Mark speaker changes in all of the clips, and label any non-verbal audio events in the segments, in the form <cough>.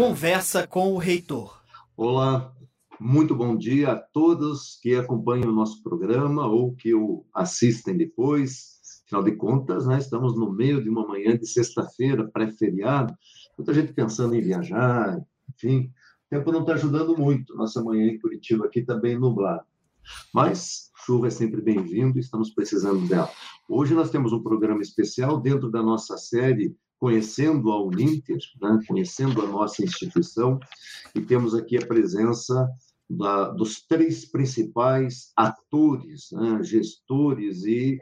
Speaker 1: Conversa com o reitor.
Speaker 2: Olá, muito bom dia a todos que acompanham o nosso programa ou que o assistem depois. Afinal de contas, né, estamos no meio de uma manhã de sexta-feira, pré-feriado, muita gente pensando em viajar, enfim, o tempo não está ajudando muito. Nossa manhã em Curitiba aqui está bem nublada. Mas chuva é sempre bem-vindo estamos precisando dela. Hoje nós temos um programa especial dentro da nossa série Conhecendo a Uninter, né? conhecendo a nossa instituição, e temos aqui a presença da, dos três principais atores, né? gestores e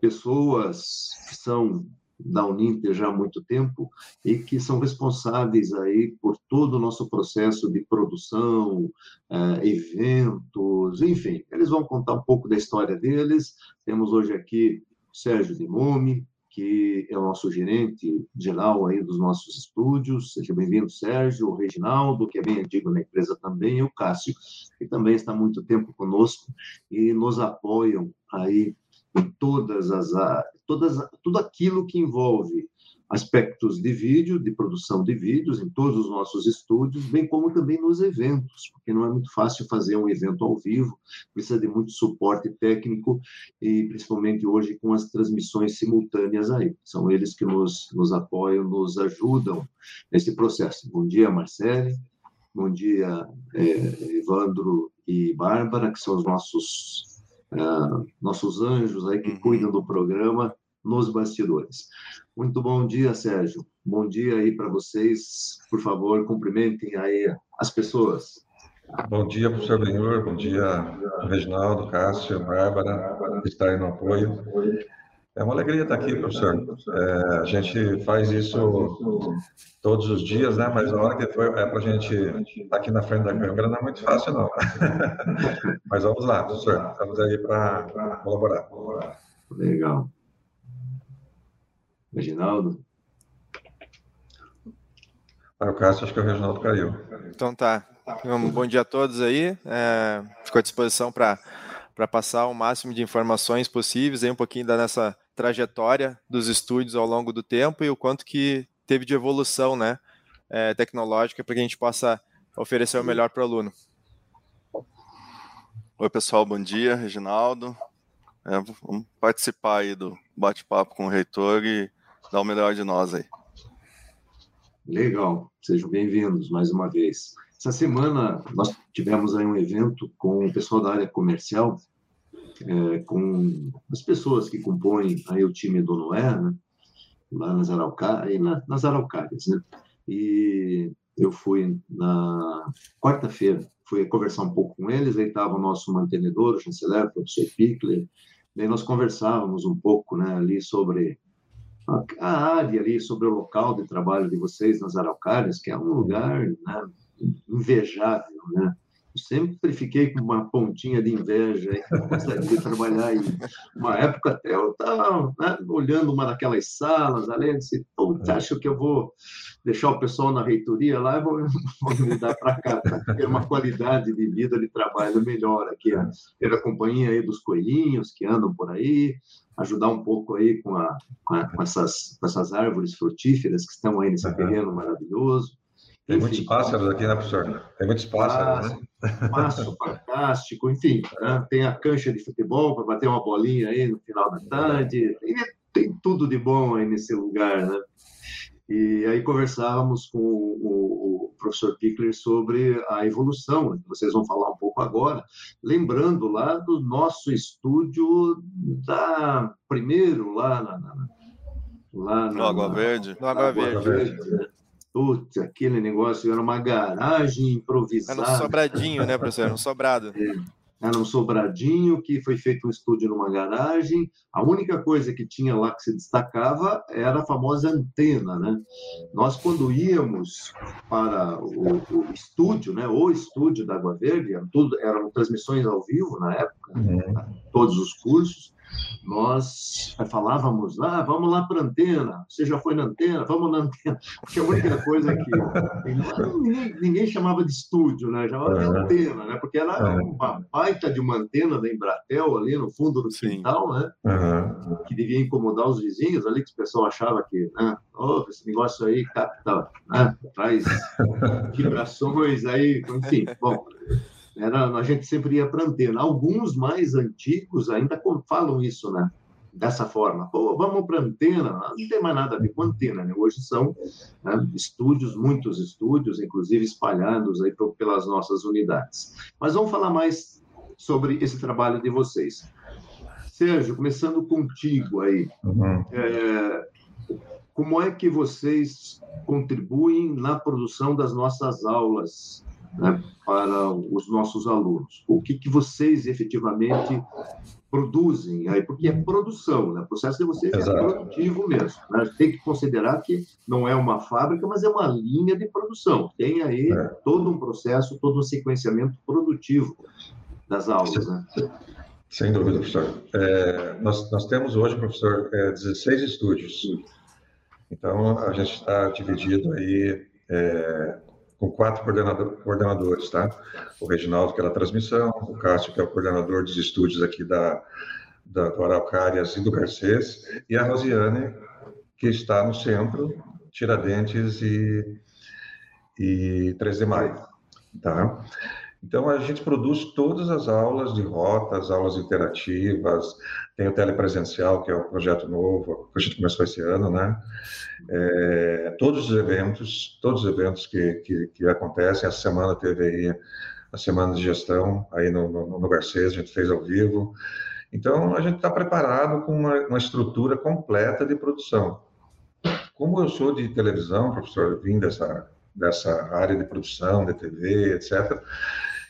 Speaker 2: pessoas que são da Uninter já há muito tempo e que são responsáveis aí por todo o nosso processo de produção, uh, eventos, enfim, eles vão contar um pouco da história deles. Temos hoje aqui Sérgio Dimome, que é o nosso gerente geral aí dos nossos estúdios. Seja bem-vindo, Sérgio, o Reginaldo, que é bem antigo na empresa também, e o Cássio, que também está há muito tempo conosco e nos apoiam aí em todas as todas tudo aquilo que envolve aspectos de vídeo, de produção de vídeos em todos os nossos estúdios, bem como também nos eventos, porque não é muito fácil fazer um evento ao vivo, precisa de muito suporte técnico e principalmente hoje com as transmissões simultâneas aí. São eles que nos, nos apoiam, nos ajudam nesse processo. Bom dia, Marcele. Bom dia, é, Evandro e Bárbara, que são os nossos uh, nossos anjos aí que uhum. cuidam do programa nos bastidores. Muito bom dia, Sérgio. Bom dia aí para vocês. Por favor, cumprimentem aí as pessoas.
Speaker 3: Bom dia, professor Benhor. Bom dia, Reginaldo, Cássio, Bárbara, que está aí no apoio. É uma alegria estar aqui, professor. É, a gente faz isso todos os dias, né? Mas a hora que foi é para a gente estar aqui na frente da câmera não é muito fácil, não. <laughs> Mas vamos lá, professor. Estamos aí para colaborar.
Speaker 2: Legal. Reginaldo?
Speaker 3: Para o Cássio, acho que o Reginaldo caiu.
Speaker 4: Então tá. Um bom dia a todos aí. É, fico à disposição para para passar o máximo de informações possíveis, aí um pouquinho da nossa trajetória dos estúdios ao longo do tempo e o quanto que teve de evolução né, é, tecnológica para que a gente possa oferecer o melhor para o aluno.
Speaker 5: Oi, pessoal, bom dia, Reginaldo. É, vamos participar aí do bate-papo com o reitor e dar o melhor de nós aí.
Speaker 2: Legal, sejam bem-vindos mais uma vez. Essa semana nós tivemos aí um evento com o pessoal da área comercial é, com as pessoas que compõem aí o time do Noé, né? lá nas Araucárias, na, nas Araucárias, né? E eu fui na quarta-feira, fui conversar um pouco com eles, aí estava o nosso mantenedor, o chanceler, o professor Pickler, daí nós conversávamos um pouco, né, ali sobre a, a área ali, sobre o local de trabalho de vocês nas Araucárias, que é um lugar, né, invejável, né? Sempre fiquei com uma pontinha de inveja aí, gostaria de trabalhar em uma época até eu estava né, olhando uma daquelas salas ali, e disse, acho que eu vou deixar o pessoal na reitoria lá? E vou, vou mudar para cá, para ter uma qualidade de vida de trabalho melhor aqui, ter a companhia aí dos coelhinhos que andam por aí, ajudar um pouco aí com, a, com, a, com essas, com essas árvores frutíferas que estão aí nesse terreno maravilhoso,
Speaker 3: tem muitos pássaros aqui, né, professor? Tem muitos pássaros, né?
Speaker 2: Passo fantástico, enfim, né? tem a cancha de futebol para bater uma bolinha aí no final da tarde, tem, tem, tudo de bom aí nesse lugar, né? E aí conversávamos com o, o professor Pickler sobre a evolução, que vocês vão falar um pouco agora, lembrando lá do nosso estúdio da primeiro lá na, na
Speaker 5: lá no Água Verde.
Speaker 4: No Água Verde. Verde
Speaker 2: né? Putz, aquele negócio era uma garagem improvisada.
Speaker 4: Era um sobradinho, né, professor? Era um sobrado.
Speaker 2: É, era um sobradinho que foi feito um estúdio numa garagem. A única coisa que tinha lá que se destacava era a famosa antena, né? Nós, quando íamos para o, o estúdio, né, o estúdio da Água Verde, tudo, eram transmissões ao vivo na época, uhum. todos os cursos, nós falávamos, ah, vamos lá para a antena, você já foi na antena, vamos na antena, porque a única coisa que ninguém, ninguém chamava de estúdio, né? chamava de antena, né? porque era uma baita de uma antena da Embratel ali no fundo do quintal, né? Uhum. que devia incomodar os vizinhos ali, que o pessoal achava que, né? oh, esse negócio aí capta, né? traz <laughs> vibrações aí, enfim, bom, era, a gente sempre ia para antena. Alguns mais antigos ainda falam isso, né? Dessa forma. Pô, vamos para antena. Não tem mais nada a ver com antena, né? Hoje são né, estúdios, muitos estúdios, inclusive espalhados aí pelas nossas unidades. Mas vamos falar mais sobre esse trabalho de vocês. Sérgio, começando contigo aí. Uhum. É, como é que vocês contribuem na produção das nossas aulas né, para os nossos alunos. O que, que vocês efetivamente produzem aí, porque é produção, né? O processo de vocês é Exato. é produtivo mesmo. Né? Tem que considerar que não é uma fábrica, mas é uma linha de produção. Tem aí é. todo um processo, todo um sequenciamento produtivo das aulas, né?
Speaker 3: Sem dúvida, professor. É, nós, nós temos hoje, professor, é, 16 estúdios. Então, a gente está dividido aí é, com quatro coordenador, coordenadores, tá? O Reginaldo, que é da transmissão, o Cássio, que é o coordenador dos estúdios aqui da, da, do Araucárias e do Garcês, e a Rosiane, que está no centro, Tiradentes e, e 3 de Maio, tá? Então, a gente produz todas as aulas de rotas, aulas interativas, tem o telepresencial, que é um projeto novo, que a gente começou esse ano, né? É, todos os eventos, todos os eventos que, que, que, acontecem, essa semana teve aí a semana de gestão, aí no, no, no Garcês, a gente fez ao vivo. Então, a gente está preparado com uma, uma estrutura completa de produção. Como eu sou de televisão, professor, vim dessa, dessa área de produção, de TV, etc.,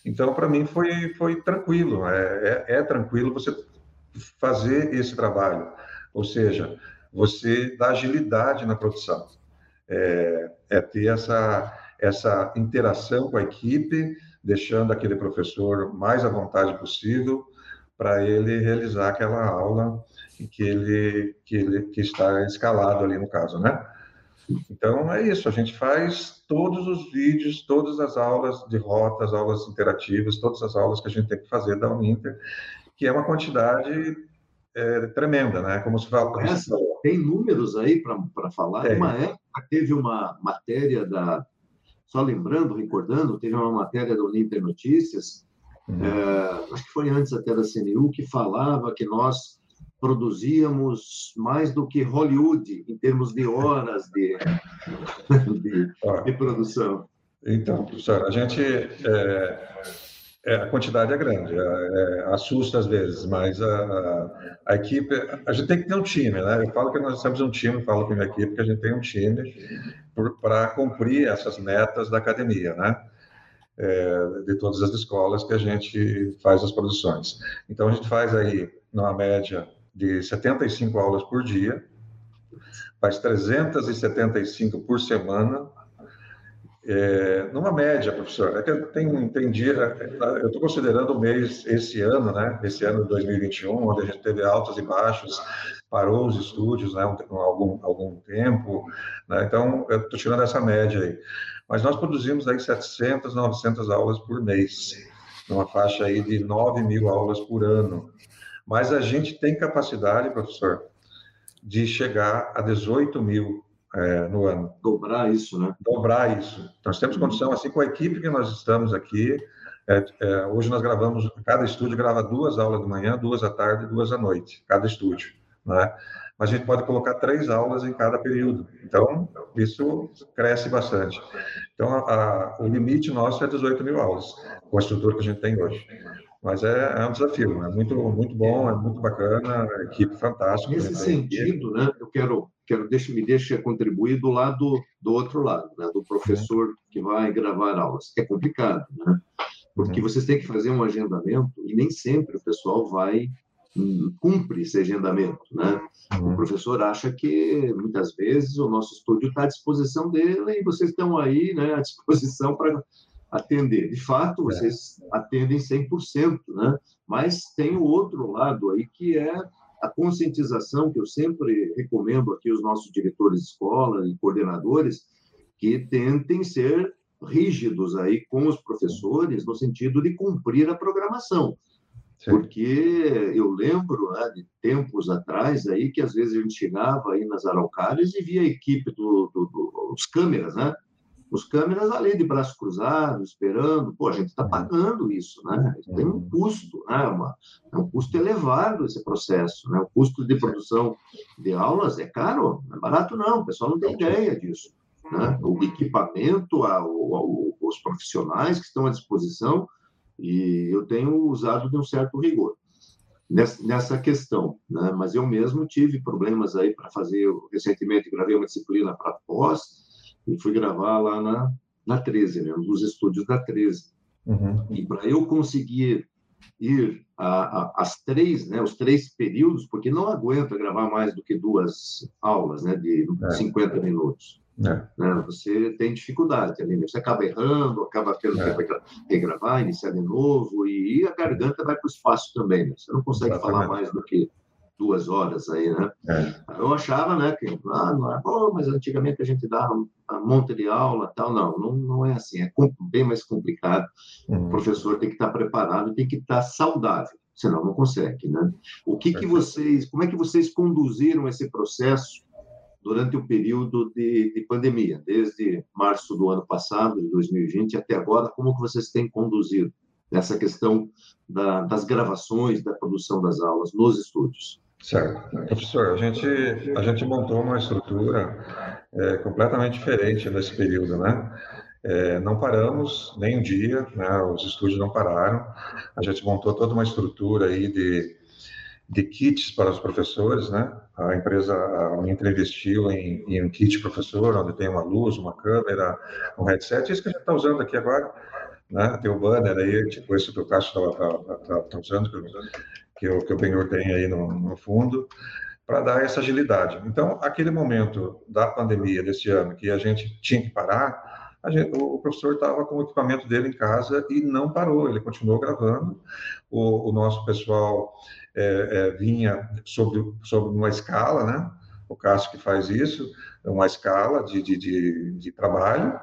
Speaker 3: então, para mim, foi, foi tranquilo. É, é, é, tranquilo você fazer esse trabalho. Ou seja, você dá agilidade na produção. É, é ter essa, essa interação com a equipe, deixando aquele professor mais à vontade possível para ele realizar aquela aula que ele, que ele que está escalado ali no caso, né? Então é isso, a gente faz todos os vídeos, todas as aulas de rotas, aulas interativas, todas as aulas que a gente tem que fazer da Uninter, que é uma quantidade é, tremenda, né? Como se fala. Como
Speaker 2: Essa, tem números aí para falar. Tem. Uma época teve uma matéria da. Só lembrando, recordando, teve uma matéria da Uninter Notícias, uhum. é, acho que foi antes até da CNU, que falava que nós produzíamos mais do que Hollywood em termos de horas de, de, de produção.
Speaker 3: Então, professor, a gente é, é, a quantidade é grande, é, é, assusta às vezes, mas a, a, equipe, a gente tem que ter um time, né? Eu falo que nós temos um time, falo com a minha equipe que a gente tem um time para cumprir essas metas da academia, né? É, de todas as escolas que a gente faz as produções. Então a gente faz aí, numa média, de 75 aulas por dia, faz 375 por semana, é, numa média, professor, é que tem, tem dia, eu estou considerando o mês, esse ano, né, esse ano de 2021, onde a gente teve altos e baixos, parou os estúdios, né, um, algum, algum tempo, né, então eu estou tirando essa média aí. Mas nós produzimos aí 700, 900 aulas por mês, numa faixa aí de 9 mil aulas por ano. Mas a gente tem capacidade, professor, de chegar a 18 mil é, no ano.
Speaker 2: Dobrar isso, né?
Speaker 3: Dobrar isso. Nós temos condição, assim, com a equipe que nós estamos aqui. É, é, hoje nós gravamos, cada estúdio grava duas aulas de manhã, duas à tarde e duas à noite, cada estúdio, né? Mas a gente pode colocar três aulas em cada período. Então, isso cresce bastante. Então, a, a, o limite nosso é 18 mil aulas, com a estrutura que a gente tem hoje. Mas é, é um desafio, é muito, muito bom, é muito bacana, equipe fantástica.
Speaker 2: Nesse sentido, né, eu quero, quero deixa, me deixa contribuir do lado do outro lado, né, do professor uhum. que vai gravar aulas. É complicado, né? Porque uhum. vocês têm que fazer um agendamento e nem sempre o pessoal vai hum, cumpre esse agendamento, né? Uhum. O professor acha que muitas vezes o nosso estúdio está à disposição dele e vocês estão aí, né, à disposição para atender. De fato, é. vocês é. atendem 100%, né? Mas tem o outro lado aí que é a conscientização que eu sempre recomendo aqui aos nossos diretores de escola e coordenadores, que tentem ser rígidos aí com os professores no sentido de cumprir a programação. Sim. Porque eu lembro né, de tempos atrás aí que às vezes a gente chegava aí nas araucárias e via a equipe dos do, do, câmeras, né? Os câmeras ali de braço cruzado, esperando. Pô, a gente está pagando isso, né? Tem um custo, né? Uma, é um custo elevado esse processo, né? O custo de produção de aulas é caro, não é barato não, o pessoal não tem ideia disso. Né? O equipamento, a, a, os profissionais que estão à disposição, e eu tenho usado de um certo rigor nessa questão, né? Mas eu mesmo tive problemas aí para fazer. Recentemente gravei uma disciplina para pós e fui gravar lá na, na 13, né? nos estúdios da 13. Uhum. E para eu conseguir ir às três, né, os três períodos, porque não aguenta gravar mais do que duas aulas, né, de é. 50 minutos. É. Né? Você tem dificuldade ali, né? você acaba errando, acaba tendo é. que regravar, iniciar de novo, e a garganta vai para o espaço também. Né? Você não consegue Exatamente. falar mais do que duas horas aí, né? É. Eu achava, né, que ah, não é, oh, mas antigamente a gente dava um monte de aula, tal, não, não, não é assim, é bem mais complicado. Uhum. O professor tem que estar preparado, tem que estar saudável, senão não consegue, né? O que que vocês, como é que vocês conduziram esse processo durante o período de, de, pandemia, desde março do ano passado, de 2020, até agora, como que vocês têm conduzido essa questão da, das gravações, da produção das aulas nos estúdios?
Speaker 3: Certo. Professor, a gente, a gente montou uma estrutura é, completamente diferente nesse período, né? É, não paramos nem um dia, né? os estúdios não pararam. A gente montou toda uma estrutura aí de de kits para os professores, né? A empresa, a investiu em, em, um kit professor, onde tem uma luz, uma câmera, um headset, isso que a gente está usando aqui agora, né? Tem o banner aí, tipo esse que o Cássio está tá, tá, tá usando, que, o, que o Benhor tem aí no, no fundo, para dar essa agilidade. Então, aquele momento da pandemia desse ano, que a gente tinha que parar, Gente, o professor estava com o equipamento dele em casa e não parou, ele continuou gravando. O, o nosso pessoal é, é, vinha sobre, sobre uma escala, né? O Cássio que faz isso, uma escala de, de, de, de, trabalho,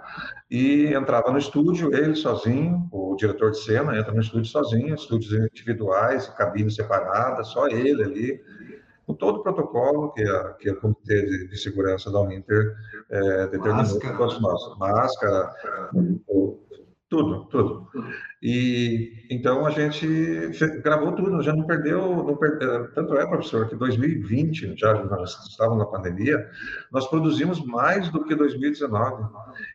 Speaker 3: e entrava no estúdio, ele sozinho, o diretor de cena entra no estúdio sozinho, estúdios individuais, cabines separadas, só ele ali, com todo o protocolo que a, que a Comitê de, de Segurança da Uninter é, determinou para todos nós. Máscara, o, tudo, tudo. E então a gente gravou tudo, já não perdeu, não perdeu, tanto é, professor, que 2020, já nós estávamos na pandemia, nós produzimos mais do que 2019.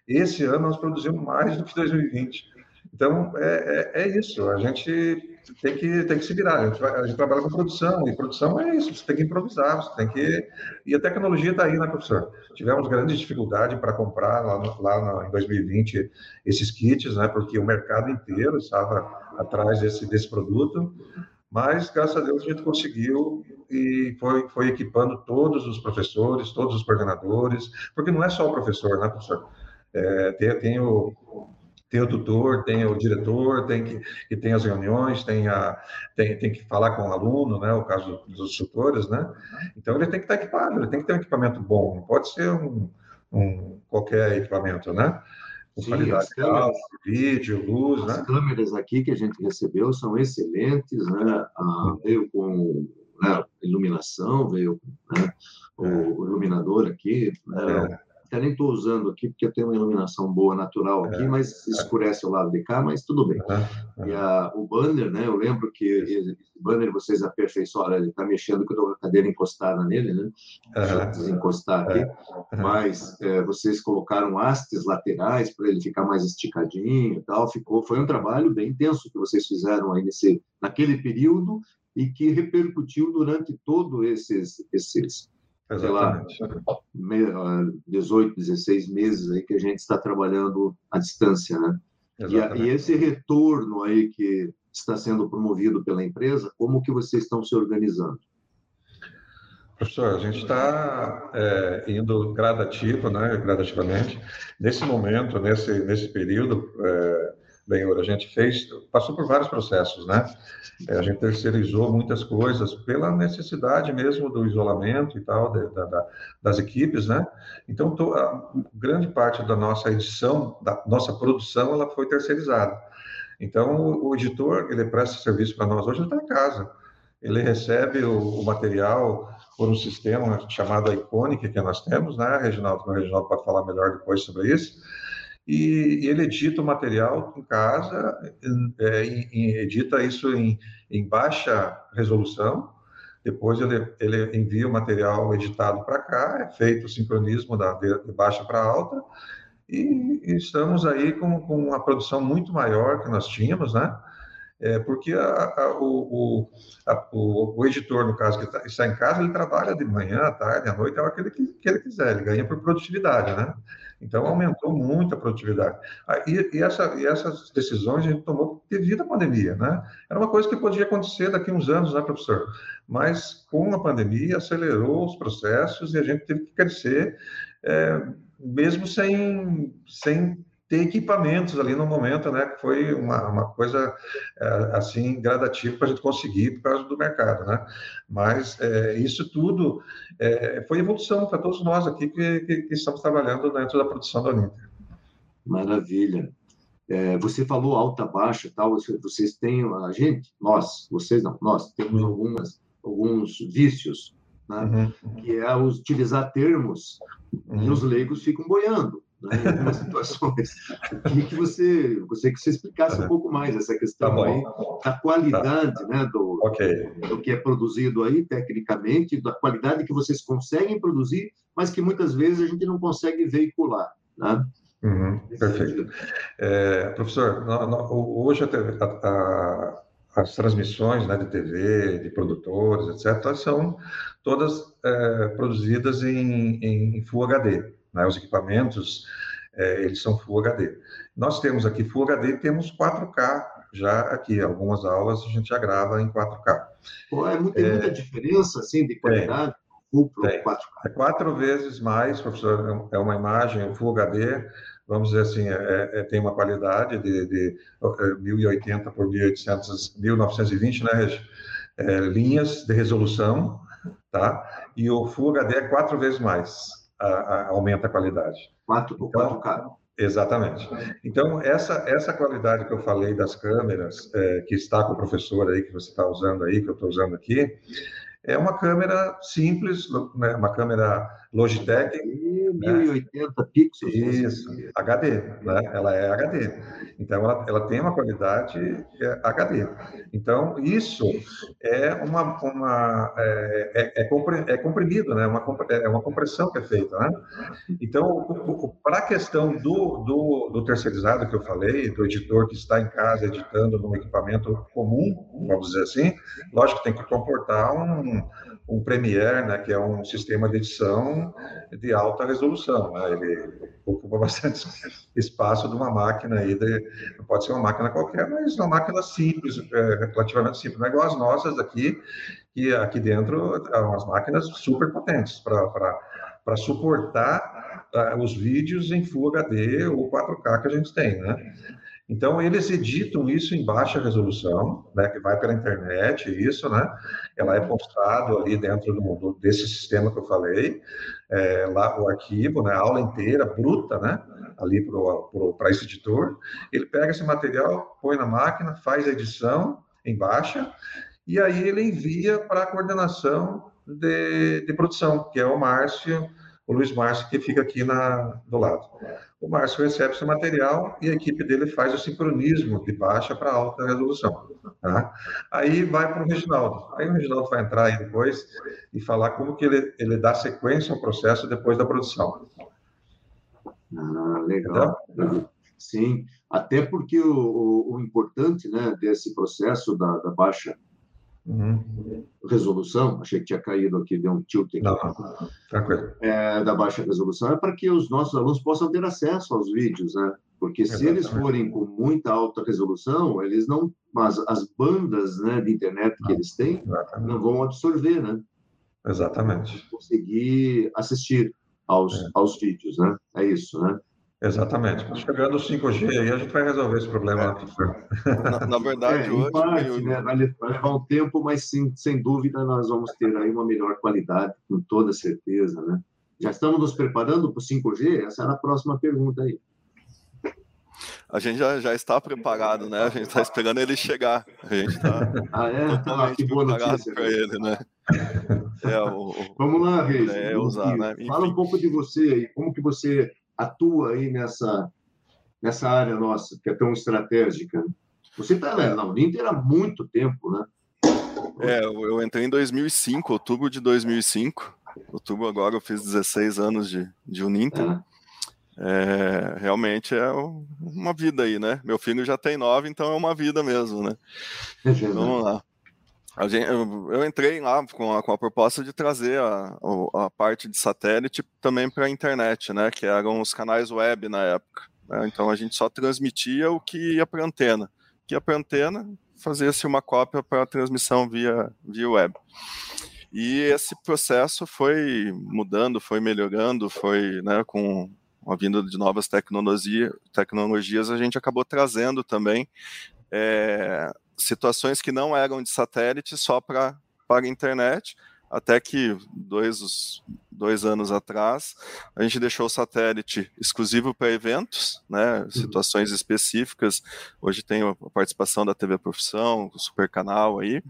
Speaker 3: Esse ano nós produzimos mais do que 2020. Então é, é, é isso, a gente tem que, tem que se virar. A gente, vai, a gente, trabalha com produção, e produção é isso, você tem que improvisar, você tem que. E a tecnologia está aí, né, professor? Tivemos grande dificuldade para comprar lá, no, lá no, em 2020 esses kits, né, porque o mercado inteiro estava atrás desse, desse produto, mas graças a Deus a gente conseguiu e foi, foi equipando todos os professores, todos os coordenadores, porque não é só o professor, né, professor? É, tem, tem o, tem o tutor, tem o diretor, tem que, que tem as reuniões, tem, a, tem, tem que falar com o aluno, né? O caso dos tutores, né? Então ele tem que estar equipado, ele tem que ter um equipamento bom, não pode ser um, um qualquer equipamento, né?
Speaker 2: Com Sim, qualidade de áudio, vídeo, luz, as né? As câmeras aqui que a gente recebeu são excelentes, né? Ah, veio com né, iluminação, veio né, o, o iluminador aqui, né, é até nem estou usando aqui, porque eu tenho uma iluminação boa, natural aqui, é, mas escurece o lado de cá, mas tudo bem. E a, o banner, né, eu lembro que o banner vocês aperfeiçoaram, ele está mexendo, que eu estou com a cadeira encostada nele, né? Deixa eu desencostar aqui. É. Mas é, vocês colocaram hastes laterais para ele ficar mais esticadinho e tal, ficou, foi um trabalho bem intenso que vocês fizeram aí nesse, naquele período e que repercutiu durante todo esses, esses Exatamente. sei lá, 18, 16 meses aí que a gente está trabalhando à distância, né? E, e, esse retorno aí que está sendo promovido pela empresa, como que vocês estão se organizando?
Speaker 3: Professor, a gente está é, indo gradativo, né, gradativamente. Nesse momento, nesse, nesse período, é, Benhor, a gente fez, passou por vários processos, né? É, a gente terceirizou muitas coisas pela necessidade mesmo do isolamento e tal, de, da, das equipes, né? Então, a, grande parte da nossa edição, da nossa produção, ela foi terceirizada. Então, o, o editor, ele presta serviço para nós hoje, ele está em casa. Ele recebe o, o, material por um sistema chamado Iconic, que nós temos, né, Reginaldo? O Reginaldo pode falar melhor depois sobre isso e, ele edita o material em casa, é, edita isso em, em, baixa resolução, depois ele, ele, envia o material editado para cá, é feito o sincronismo da, de baixa para alta, e, e, estamos aí com, com uma produção muito maior que nós tínhamos, né? É, porque a, a, o, a, o, o, editor, no caso, que está, está, em casa, ele trabalha de manhã, à tarde, à noite, é o que ele, que ele quiser, ele ganha por produtividade, né? Então, aumentou muito a produtividade. Ah, e, e, essa, e, essas decisões a gente tomou devido à pandemia, né? Era uma coisa que podia acontecer daqui a uns anos, né, professor? Mas, com a pandemia, acelerou os processos e a gente teve que crescer, é, mesmo sem, sem ter equipamentos ali no momento, né? Que foi uma, uma coisa é, assim gradativa para a gente conseguir por causa do mercado, né? Mas é, isso tudo é, foi evolução para todos nós aqui que, que, que, estamos trabalhando dentro da produção da Uninter.
Speaker 2: Maravilha. É, você falou alta, baixa, tal. Vocês têm a gente, nós, vocês não, nós temos algumas alguns vícios, né? Uhum. Que é utilizar termos uhum. e os leigos ficam boiando né, em algumas situações. Eu queria que você, você que você explicasse um pouco mais essa questão tá aí da qualidade tá. né, do, okay. do que é produzido aí tecnicamente, da qualidade que vocês conseguem produzir, mas que muitas vezes a gente não consegue veicular. Né?
Speaker 3: Uhum, perfeito. É, professor, hoje a, a, as transmissões né, de TV, de produtores, etc., são todas é, produzidas em, em Full HD. Né? Os equipamentos, é, eles são Full HD. Nós temos aqui Full HD e temos 4K já aqui. Algumas aulas a gente já grava em 4K.
Speaker 2: Pô, é, muita, é, muita diferença, assim, de qualidade? Full para 4K.
Speaker 3: É quatro vezes mais, professor, é uma imagem Full HD, vamos dizer assim, é, é, tem uma qualidade de, de 1080 é, por 1800, 1920, né, Regi? É, linhas de resolução, tá? E o Full HD é quatro vezes mais a, a, aumenta a qualidade.
Speaker 2: 4, então, 4K.
Speaker 3: Exatamente. Então, essa, essa qualidade que eu falei das câmeras, é, que está com o professor aí, que você está usando aí, que eu estou usando aqui, é uma câmera simples, né, uma câmera Logitech.
Speaker 2: 1080 né? pixels.
Speaker 3: Isso, HD, né? ela é HD. Então, ela, ela tem uma qualidade é, HD. Então, isso é uma, uma é, é, é, é comprimido, né? uma, é uma compressão que é feita. Né? Então, para a questão do, do, do terceirizado que eu falei, do editor que está em casa editando num equipamento comum, vamos dizer assim, lógico que tem que comportar um um Premiere, né, que é um sistema de edição de alta resolução. Né? Ele ocupa bastante <laughs> espaço de uma máquina aí, de, pode ser uma máquina qualquer, mas uma máquina simples, é, relativamente simples. Não é igual as nossas aqui, que aqui dentro são umas máquinas super potentes para suportar uh, os vídeos em Full HD ou 4K que a gente tem, né? Então, eles editam isso em baixa resolução, né, que vai pela internet, isso, né? Ela é postado ali dentro do, desse sistema que eu falei, é, lá o arquivo, né, a aula inteira, bruta, né? Ali para esse editor. Ele pega esse material, põe na máquina, faz a edição em baixa, e aí ele envia para a coordenação de, de produção, que é o Márcio, o Luiz Márcio, que fica aqui na, do lado. O Márcio recebe esse material e a equipe dele faz o sincronismo de baixa para alta resolução. Tá? Aí vai para o Reginaldo. Aí o Reginaldo vai entrar aí depois e falar como que ele, ele dá sequência ao processo depois da produção.
Speaker 2: Ah, legal. Entendeu? Sim, até porque o, o, o, importante né, desse processo da, da baixa Uhum. Resolução, achei que tinha caído aqui, deu um tilt aqui. Não, tranquilo. É, da baixa resolução é para que os nossos alunos possam ter acesso aos vídeos, né? Porque Exatamente. se eles forem com muita alta resolução, eles não, mas as bandas, né, de internet que eles têm, Exatamente. não vão absorver, né?
Speaker 3: Exatamente.
Speaker 2: Conseguir assistir aos, é. aos vídeos, né? É isso, né?
Speaker 3: Exatamente. Chegando o 5G aí, a gente vai resolver esse problema.
Speaker 5: É. Na, na, verdade,
Speaker 2: é, hoje. Parte, eu... né, vai levar um tempo, mas sim, sem dúvida nós vamos ter aí uma melhor qualidade, com toda certeza, né? Já estamos nos preparando para o 5G? Essa era a próxima pergunta aí.
Speaker 5: A gente já, já está preparado, né? A gente está esperando ele chegar. A gente está
Speaker 2: ah, é? ah, que boa notícia
Speaker 5: para ele, né?
Speaker 2: É, o, Vamos lá, Reis.
Speaker 5: É, usar, né?
Speaker 2: Fala um pouco de você aí, como que você atua aí nessa, nessa área nossa, que é tão estratégica. Você está na Uninter há muito tempo, né?
Speaker 5: É, eu entrei em 2005, outubro de 2005. Outubro agora eu fiz 16 anos de, de Uninter. É. É, realmente é uma vida aí, né? Meu filho já tem nove, então é uma vida mesmo, né? É Vamos lá. Gente, eu, eu, entrei lá com a, com a, proposta de trazer a, a parte de satélite também para a internet, né? Que eram os canais web na época. Né? Então a gente só transmitia o que ia para a antena. Que ia para a antena, fazia-se uma cópia para transmissão via, via web. E esse processo foi mudando, foi melhorando, foi né, com a vinda de novas tecnologia, tecnologias, a gente acabou trazendo também é, situações que não eram de satélite só para a internet, até que dois, dois anos atrás a gente deixou o satélite exclusivo para eventos, né, uhum. situações específicas. Hoje tem a participação da TV Profissão, o Super Canal aí,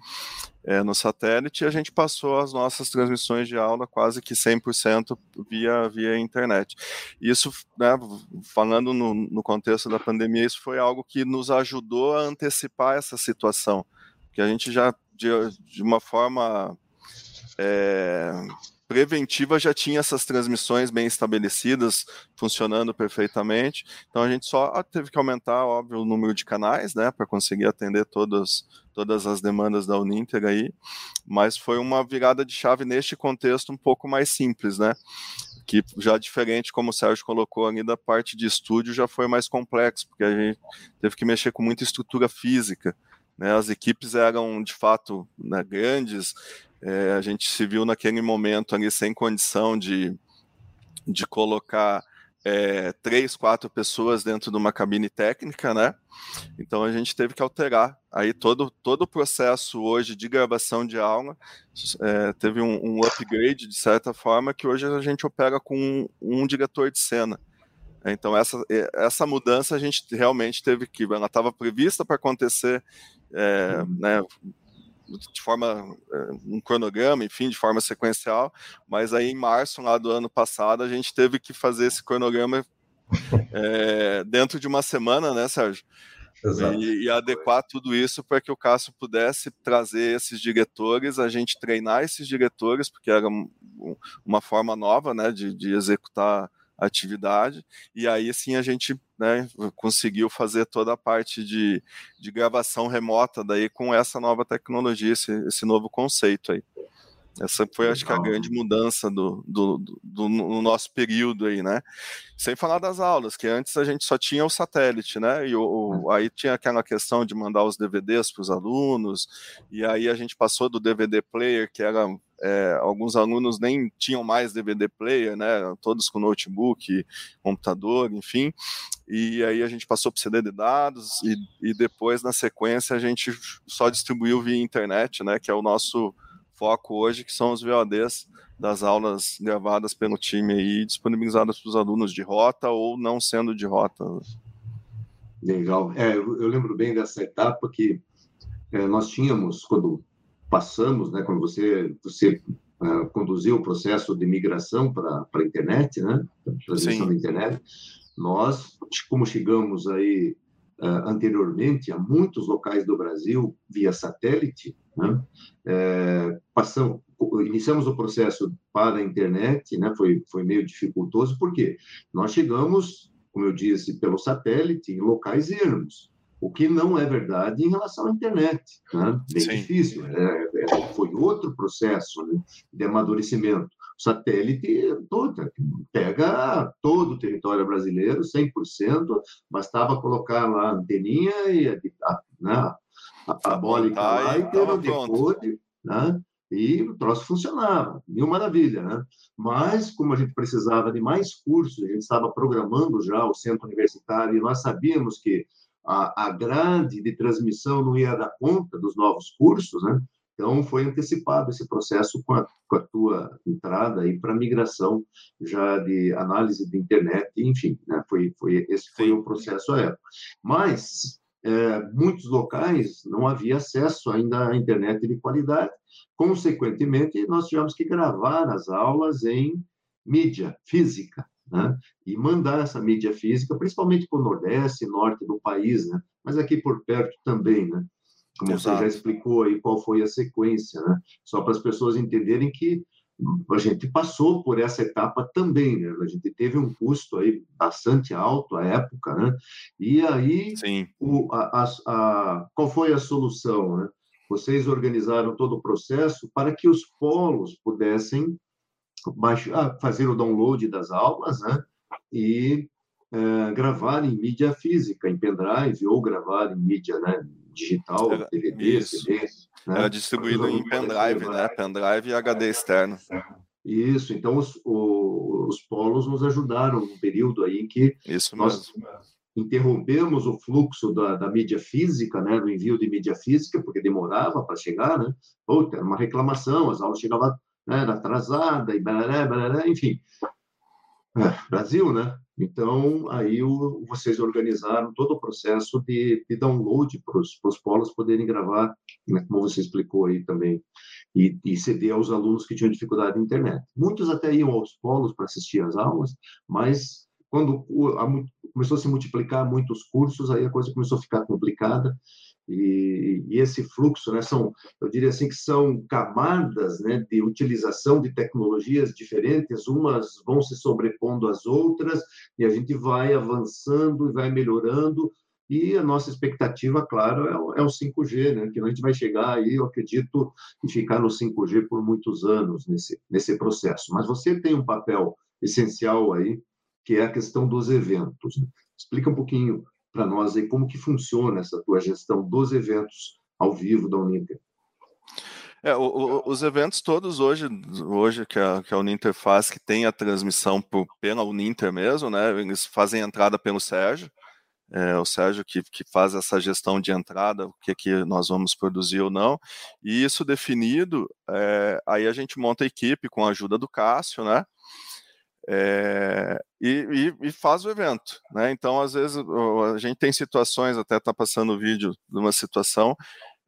Speaker 5: é, no satélite, e a gente passou as nossas transmissões de aula quase que 100% via, via internet. Isso, né, falando no, no contexto da pandemia, isso foi algo que nos ajudou a antecipar essa situação, que a gente já, de, de uma forma é, preventiva já tinha essas transmissões bem estabelecidas, funcionando perfeitamente. Então a gente só teve que aumentar, óbvio, o número de canais, né, para conseguir atender todas, todas as demandas da Uninter aí. Mas foi uma virada de chave neste contexto um pouco mais simples, né? Que já diferente, como o Sérgio colocou ali, da parte de estúdio já foi mais complexo, porque a gente teve que mexer com muita estrutura física. Né, as equipes eram de fato né, grandes, é, a gente se viu naquele momento ali sem condição de, de colocar é, três, quatro pessoas dentro de uma cabine técnica, né? Então a gente teve que alterar aí todo, todo o processo hoje de gravação de aula é, teve um, um, upgrade de certa forma que hoje a gente opera com um, um diretor de cena. Então essa, é, essa mudança a gente realmente teve que, ela estava prevista para acontecer, é, uhum. né? de forma eh, um cronograma, enfim, de forma sequencial, mas aí em março lá do ano passado a gente teve que fazer esse cronograma é, dentro de uma semana, né, Sérgio? E, e, adequar tudo isso para que o Cássio pudesse trazer esses diretores, a gente treinar esses diretores, porque era uma forma nova né, de, de executar atividade, e aí sim a gente né, conseguiu fazer toda a parte de, de gravação remota daí com essa nova tecnologia, esse, esse novo conceito aí. Essa foi, acho que, a grande mudança do, do, do, do, no nosso período aí, né? Sem falar das aulas, que antes a gente só tinha o satélite, né? E o, o aí tinha aquela questão de mandar os DVDs para os alunos, e aí a gente passou do DVD player, que era é, alguns alunos nem tinham mais DVD player, né? Todos com notebook, computador, enfim. E aí a gente passou para CD de dados e, e depois, na sequência, a gente só distribuiu via internet, né? Que é o nosso foco hoje, que são os VODs das aulas gravadas pelo time aí, disponibilizadas para os alunos de rota ou não sendo de rota.
Speaker 2: Legal. É, eu lembro bem dessa etapa que é, nós tínhamos, quando passamos, né, quando você, você uh, conduziu o processo de migração para a internet, né, transmissão da internet, nós, como chegamos aí uh, anteriormente a muitos locais do Brasil via satélite, né, é, passamos, iniciamos o processo para a internet, né, foi, foi meio dificultoso, porque nós chegamos, como eu disse, pelo satélite em locais ermos, o que não é verdade em relação à internet. Né? Bem Sim. difícil. É, é, foi outro processo né, de amadurecimento. O satélite todo, pega todo o território brasileiro, 100%, bastava colocar lá a anteninha e a, a, né, a parabólica lá e ter o decode. Né? E o troço funcionava, mil maravilha, né? Mas, como a gente precisava de mais cursos, a gente estava programando já o centro universitário e nós sabíamos que a, a grade de transmissão não ia dar conta dos novos cursos, né? Então, foi antecipado esse processo com a, com a tua entrada aí para migração já de análise de internet, enfim, né? foi, foi, esse foi o processo à época. Mas, é, muitos locais não havia acesso ainda à internet de qualidade, consequentemente, nós tivemos que gravar as aulas em mídia física, né? e mandar essa mídia física, principalmente para o Nordeste e Norte do país, né? mas aqui por perto também, né? Como Exato. você já explicou aí qual foi a sequência, né? Só para as pessoas entenderem que a gente passou por essa etapa também, né? A gente teve um custo aí bastante alto à época, né? E aí, o, a, a, a, qual foi a solução, né? Vocês organizaram todo o processo para que os polos pudessem baixar, fazer o download das aulas, né? E é, gravar em mídia física, em pendrive, ou gravar em mídia, né? digital, era, DVD, isso. CD.
Speaker 5: Né? Era distribuído em pendrive, né? Pendrive e HD externo.
Speaker 2: Isso, então os, os polos nos ajudaram no período aí em que
Speaker 5: Isso
Speaker 2: nós
Speaker 5: mesmo.
Speaker 2: interrompemos o fluxo da, da mídia física, né, do envio de mídia física, porque demorava para chegar, né? Puta, era uma reclamação, as aulas chegavam né, atrasada e barará, barará, enfim. É, Brasil, né? Então, aí o, vocês organizaram todo o processo de, de download para os polos poderem gravar, né, como você explicou aí também, e, e ceder aos alunos que tinham dificuldade na internet. Muitos até iam aos polos para assistir às aulas, mas quando a, começou a se multiplicar muitos cursos, aí a coisa começou a ficar complicada, e, e, esse fluxo, né, são, eu diria assim que são camadas, né, de utilização de tecnologias diferentes, umas vão se sobrepondo às outras e a gente vai avançando e vai melhorando. E a nossa expectativa, claro, é o, é o 5G, né, que a gente vai chegar aí, eu acredito, e ficar no 5G por muitos anos nesse nesse processo. Mas você tem um papel essencial aí, que é a questão dos eventos. Né? Explica um pouquinho para nós aí como que funciona essa tua gestão dos eventos ao vivo da Uninter.
Speaker 5: É, o, o, os eventos todos hoje, hoje que a, que a Uninter faz, que tem a transmissão por, pela Uninter mesmo, né? Eles fazem entrada pelo Sérgio, é, o Sérgio que, que faz essa gestão de entrada, o que, que nós vamos produzir ou não, e isso definido, é, aí a gente monta a equipe com a ajuda do Cássio, né? É, e, e, e, faz o evento, né? Então, às vezes, a gente tem situações, até tá passando o vídeo de uma situação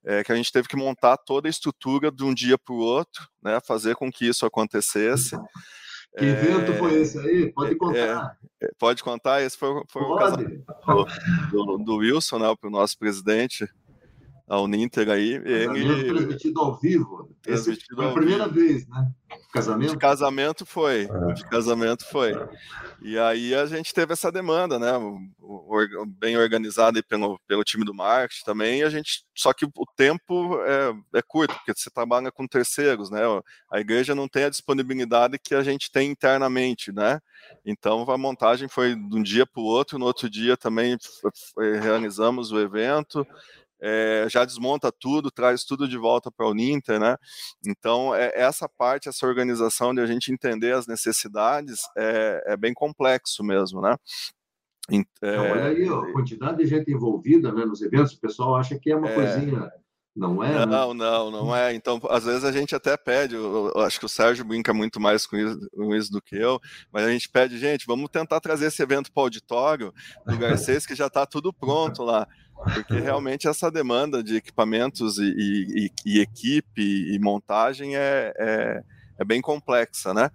Speaker 5: é, que a gente teve que montar toda a estrutura de um dia para o outro, né? Fazer com que isso acontecesse.
Speaker 2: Que é, evento foi esse aí? Pode contar.
Speaker 5: Pode contar? Esse foi, foi o do, do, do, Wilson, né? O nosso presidente a Uninter aí.
Speaker 2: Ele... Transmitido ao vivo. Transmitido foi a primeira vivo. vez, né? Casamento?
Speaker 5: De casamento foi. É. De casamento foi. E aí a gente teve essa demanda, né? Bem organizada pelo, pelo time do marketing também. a gente, só que o tempo é, é curto, porque você trabalha com terceiros, né? A igreja não tem a disponibilidade que a gente tem internamente, né? Então a montagem foi de um dia para o outro. No outro dia também realizamos o evento é, já desmonta tudo, traz tudo de volta para o Uninter, né? Então, é, essa parte, essa organização de a gente entender as necessidades é, é bem complexo mesmo, né?
Speaker 2: É, olha aí, a quantidade de gente envolvida né, nos eventos, o pessoal acha que é uma é. coisinha. Não é?
Speaker 5: Não, né? não, não é. Então, às vezes a gente até pede, eu, eu acho que o Sérgio brinca muito mais com isso, com isso, do que eu, mas a gente pede, gente, vamos tentar trazer esse evento para o auditório do Garcês, <laughs> que já está tudo pronto lá porque realmente essa demanda de equipamentos e, e, e equipe e montagem é, é, é, bem complexa, né?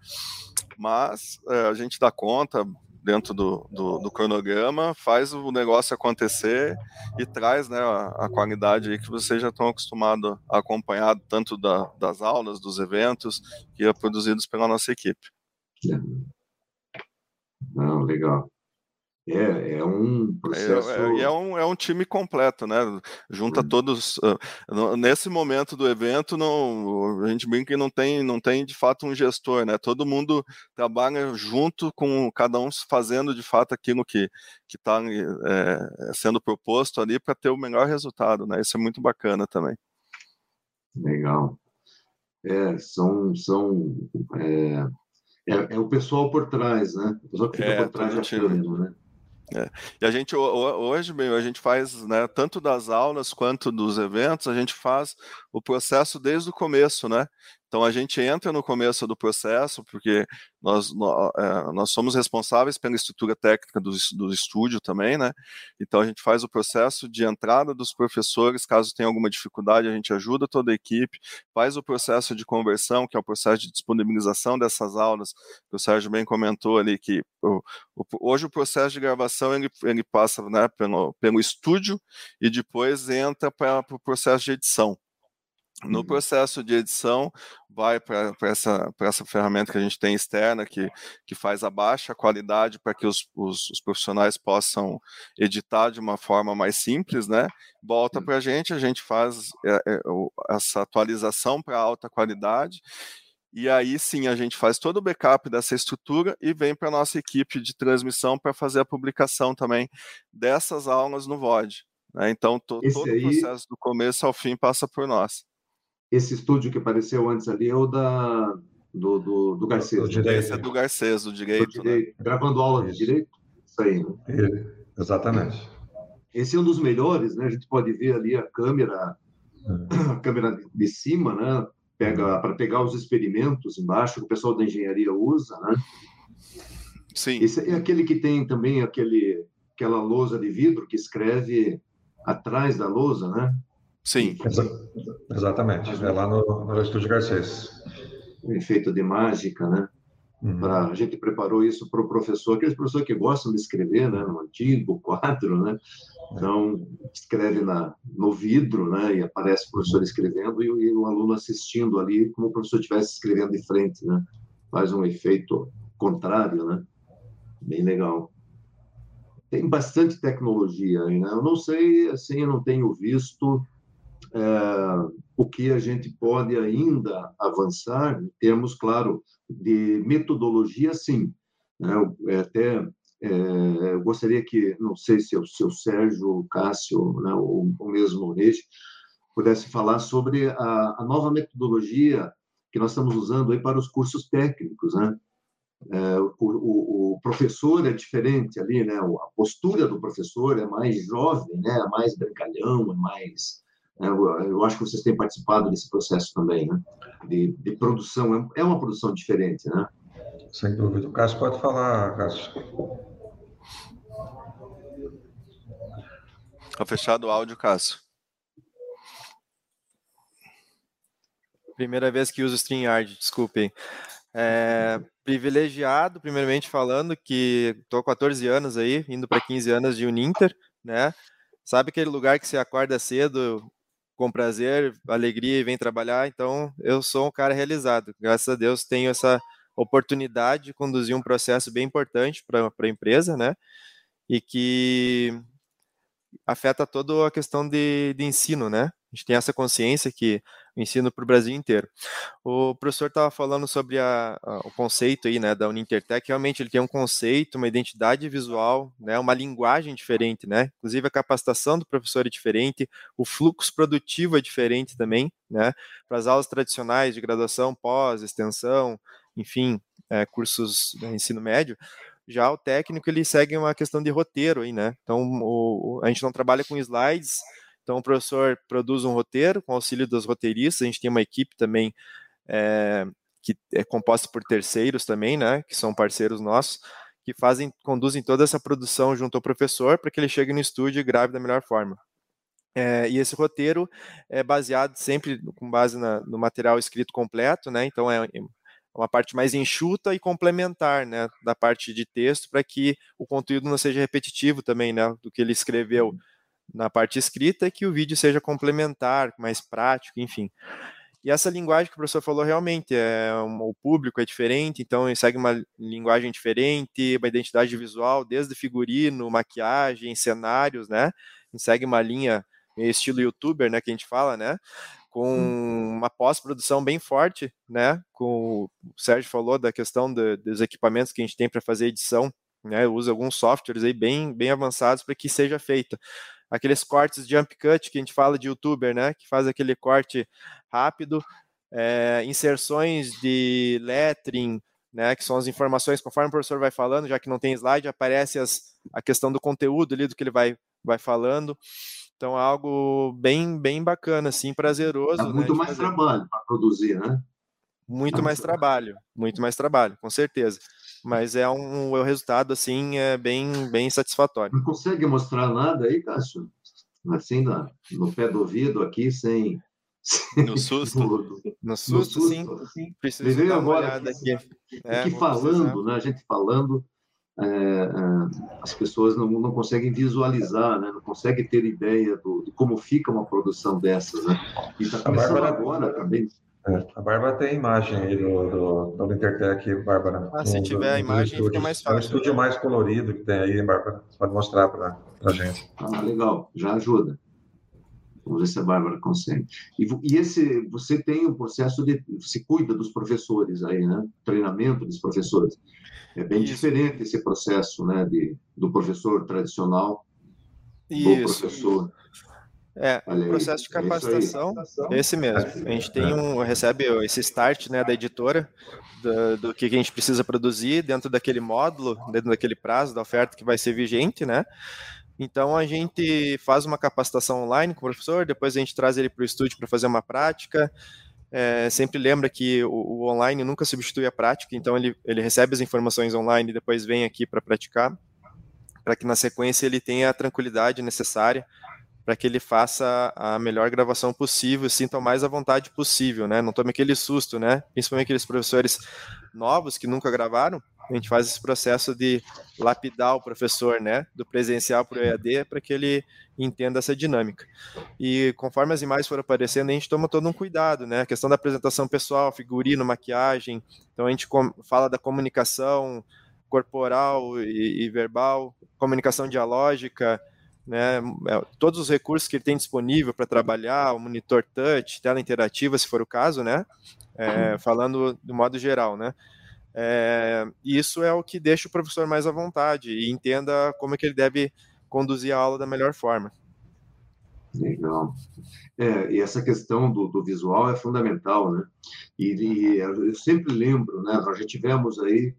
Speaker 5: Mas é, a gente dá conta dentro do, do, do, cronograma, faz o negócio acontecer e traz né, a, a qualidade que vocês já estão acostumados a acompanhar, tanto da, das aulas, dos eventos, que é produzidos pela nossa equipe.
Speaker 2: Não, legal. É, é um processo. É,
Speaker 5: é, é, um, é um time completo, né? Junta todos. Uh, nesse momento do evento, não, a gente brinca que não tem, não tem de fato um gestor, né? Todo mundo trabalha junto com cada um fazendo de fato aquilo que está é, sendo proposto ali para ter o melhor resultado, né? Isso é muito bacana também.
Speaker 2: Legal. É, são, são é, é, é, o pessoal por trás, né? O pessoal que fica é, por trás da câmera, né?
Speaker 5: É. E a gente hoje, bem, a gente faz, né, tanto das aulas quanto dos eventos, a gente faz o processo desde o começo, né? Então a gente entra no começo do processo, porque nós, é, nós somos responsáveis pela estrutura técnica do, do estúdio também, né? Então a gente faz o processo de entrada dos professores, caso tenha alguma dificuldade, a gente ajuda toda a equipe, faz o processo de conversão, que é o processo de disponibilização dessas aulas, que o Sérgio bem comentou ali, que o, o, hoje o processo de gravação ele, ele passa né, pelo, pelo estúdio e depois entra para o processo de edição. No uhum. processo de edição, vai para essa, essa ferramenta que a gente tem externa, que, que faz a baixa qualidade para que os, os, os, profissionais possam editar de uma forma mais simples, né? Volta para a gente, a gente faz é, é, essa atualização para alta qualidade, e aí sim a gente faz todo o backup dessa estrutura e vem para a nossa equipe de transmissão para fazer a publicação também dessas aulas no VOD. Né? Então, to, todo aí... o processo do começo ao fim passa por nós.
Speaker 2: Esse estúdio que apareceu antes ali é o da, do, do, do Garcês. Do
Speaker 5: direito. Esse é do Garcês, do direito. Do direito. Né?
Speaker 2: Gravando aula de direito? Isso aí. Né?
Speaker 3: Exatamente.
Speaker 2: Esse é um dos melhores, né? A gente pode ver ali a câmera, a câmera de cima, né? Pega para pegar os experimentos embaixo que o pessoal da engenharia usa, né?
Speaker 5: Sim.
Speaker 2: Esse é aquele que tem também aquele aquela lousa de vidro que escreve atrás da lousa, né?
Speaker 5: Sim.
Speaker 3: Exa exatamente. É lá no, no Estúdio Garcês.
Speaker 2: O efeito de mágica, né? Uhum. Pra, a gente preparou isso para o professor, aqueles professores que gostam de escrever, né, no antigo quadro, né? Então, escreve na, no vidro, né, e aparece o professor escrevendo e, e o aluno assistindo ali, como o professor estivesse escrevendo de frente, né? Faz um efeito contrário, né? Bem legal. Tem bastante tecnologia aí, né? Eu não sei, assim, eu não tenho visto o que a gente pode ainda avançar, em termos, claro, de metodologia, sim. Né? Eu, até é, eu gostaria que, não sei se é o seu Sérgio, Cássio, né, ou, ou mesmo o Reis, pudesse falar sobre a, a, nova metodologia que nós estamos usando aí para os cursos técnicos, né? É, o, o, o, professor é diferente ali, né? A postura do professor é mais jovem, né? É mais brincalhão, é mais é, eu acho que vocês têm participado desse processo também, né? De, de produção. É, é uma produção diferente, né?
Speaker 3: Sem dúvida. O Cássio pode falar, Cássio.
Speaker 5: Está fechado o áudio, Cássio.
Speaker 4: Primeira vez que uso o StreamYard, desculpem. É, privilegiado, primeiramente falando, que estou com 14 anos aí, indo para 15 anos de Uninter, né? Sabe aquele lugar que você acorda cedo, com prazer, alegria e vem trabalhar. Então, eu sou um cara realizado. Graças a Deus, tenho essa oportunidade de conduzir um processo bem importante para a empresa, né? E que afeta toda a questão de, de ensino, né? A gente tem essa consciência que ensino para o Brasil inteiro. O professor estava falando sobre a, a, o conceito aí, né, da Unintertech. Realmente ele tem um conceito, uma identidade visual, né, uma linguagem diferente, né. Inclusive a capacitação do professor é diferente, o fluxo produtivo é diferente também, né. Para as aulas tradicionais de graduação, pós, extensão, enfim, é, cursos de ensino médio, já o técnico ele segue uma questão de roteiro aí, né? Então o, a gente não trabalha com slides, então, o professor produz um roteiro com auxílio dos roteiristas. A gente tem uma equipe também é, que é composta por terceiros também, né, que são parceiros nossos, que fazem, conduzem toda essa produção junto ao professor para que ele chegue no estúdio e grave da melhor forma. É, e esse roteiro é baseado sempre com base na, no material escrito completo, né? Então é, é uma parte mais enxuta e complementar, né, da parte de texto, para que o conteúdo não seja repetitivo também, né, do que ele escreveu uhum na parte escrita que o vídeo seja complementar, mais prático, enfim. E essa linguagem que o professor falou realmente é o público é diferente, então ele segue uma linguagem diferente, uma identidade visual, desde figurino, maquiagem, cenários, né? Ele segue uma linha estilo youtuber, né, que a gente fala, né? Com hum. uma pós-produção bem forte, né? Com o Sérgio falou da questão de, dos equipamentos que a gente tem para fazer edição, né? Usa alguns softwares aí bem, bem avançados para que seja feita aqueles cortes de jump cut que a gente fala de youtuber, né? Que faz aquele corte rápido. é, inserções de lettering, né, que são as informações, conforme o professor vai falando, já que não tem slide, aparece as, a questão do conteúdo ali, do que ele vai, vai falando. Então, é algo bem, bem bacana, assim, prazeroso. É
Speaker 2: muito
Speaker 4: né,
Speaker 2: mais fazer. trabalho para produzir, né?
Speaker 4: Muito mais trabalho, muito mais trabalho, com certeza. Mas é um, o resultado, assim, é bem, bem satisfatório.
Speaker 2: Não consegue mostrar nada aí, Cássio? Assim, no, no pé do ouvido aqui, sem...
Speaker 5: No susto? <laughs>
Speaker 4: no, susto, no susto, sim.
Speaker 2: Preciso dar uma olhada aqui. É, aqui falando, né? A gente falando, é, é, as pessoas não, não conseguem visualizar, né? não conseguem ter ideia do, de como fica uma produção dessas. Né? E está começando agora também.
Speaker 3: É, a Bárbara tem imagem aí do, do, do Intertech, Bárbara.
Speaker 4: Ah, se tiver do, a imagem, fica mais fácil. É
Speaker 3: um estúdio mais colorido que tem aí, Bárbara. Você pode mostrar para a gente.
Speaker 2: Ah, legal, já ajuda. Vamos ver se a Bárbara consegue. E, e, esse, você tem um processo de, você cuida dos professores aí, né? Treinamento dos professores. É bem Isso. diferente esse processo, né? De, do professor tradicional, Isso. do professor.
Speaker 4: É, o processo de é capacitação, é esse mesmo. A gente tem um, recebe esse start, né, da editora, do, do que a gente precisa produzir dentro daquele módulo, dentro daquele prazo da oferta que vai ser vigente, né? Então a gente faz uma capacitação online com o professor, depois a gente traz ele para o estúdio para fazer uma prática. É, sempre lembra que o, o, online nunca substitui a prática, então ele, ele recebe as informações online e depois vem aqui para praticar, para que na sequência ele tenha a tranquilidade necessária para que ele faça a melhor gravação possível, sinta o mais à vontade possível, né? Não tome aquele susto, né? Principalmente aqueles professores novos que nunca gravaram, a gente faz esse processo de lapidar o professor, né, do presencial para o EAD, para que ele entenda essa dinâmica. E conforme as imagens foram aparecendo, a gente toma todo um cuidado, né, a questão da apresentação pessoal, figurino, maquiagem, então a gente fala da comunicação corporal e, e verbal, comunicação dialógica, né, é, todos os recursos que ele tem disponível para trabalhar, o monitor touch, tela interativa, se for o caso, né, é, falando do modo geral, né, é, isso é o que deixa o professor mais à vontade e entenda como é que ele deve conduzir a aula da melhor forma.
Speaker 2: Legal. É, e essa questão do, do, visual é fundamental, né? E, e, eu sempre lembro, né? Nós já tivemos aí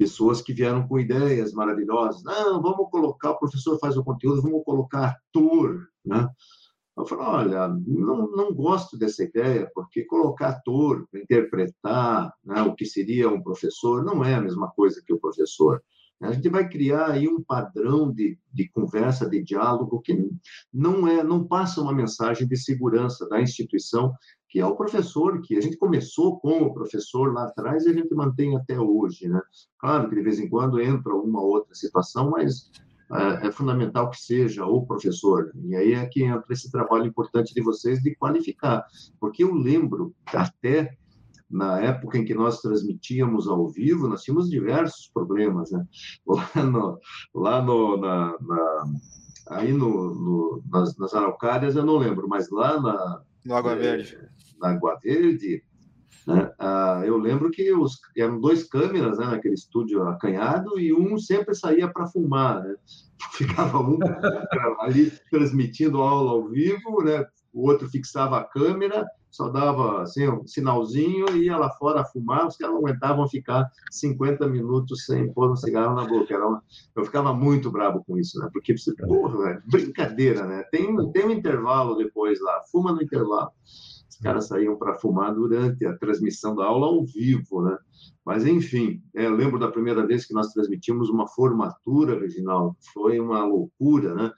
Speaker 2: pessoas que vieram com ideias maravilhosas. Não, vamos colocar, o professor faz o conteúdo, vamos colocar ator, né? Eu falei, olha, não, não gosto dessa ideia, porque colocar ator para interpretar né, o que seria um professor não é a mesma coisa que o professor. A gente vai criar aí um padrão de, de conversa, de diálogo, que não é, não passa uma mensagem de segurança da instituição, que é o professor, que a gente começou com o professor lá atrás e a gente mantém até hoje. Né? Claro que de vez em quando entra uma outra situação, mas é, é fundamental que seja o professor. E aí é que entra esse trabalho importante de vocês de qualificar, porque eu lembro até na época em que nós transmitíamos ao vivo, nós tínhamos diversos problemas, né? <laughs> Lá no, lá no, na, na aí no, no, nas, nas Araucárias eu não lembro, mas lá na
Speaker 4: no Água Verde,
Speaker 2: é, na Água Verde, né? Ah, eu lembro que os, eram dois câmeras né, naquele estúdio acanhado e um sempre saía para fumar. Né? <laughs> Ficava um ali transmitindo aula ao vivo, né? o outro fixava a câmera, só dava assim, um sinalzinho e ia lá fora fumar. Os caras não aguentavam ficar 50 minutos sem pôr um cigarro na boca. Uma... Eu ficava muito bravo com isso, né? porque, porra, brincadeira, né? Tem, tem um intervalo depois lá, fuma no intervalo caras saíam para fumar durante a transmissão da aula ao vivo, né? Mas, enfim, é, eu lembro da primeira vez que nós transmitimos uma formatura, Reginaldo, foi uma loucura, né?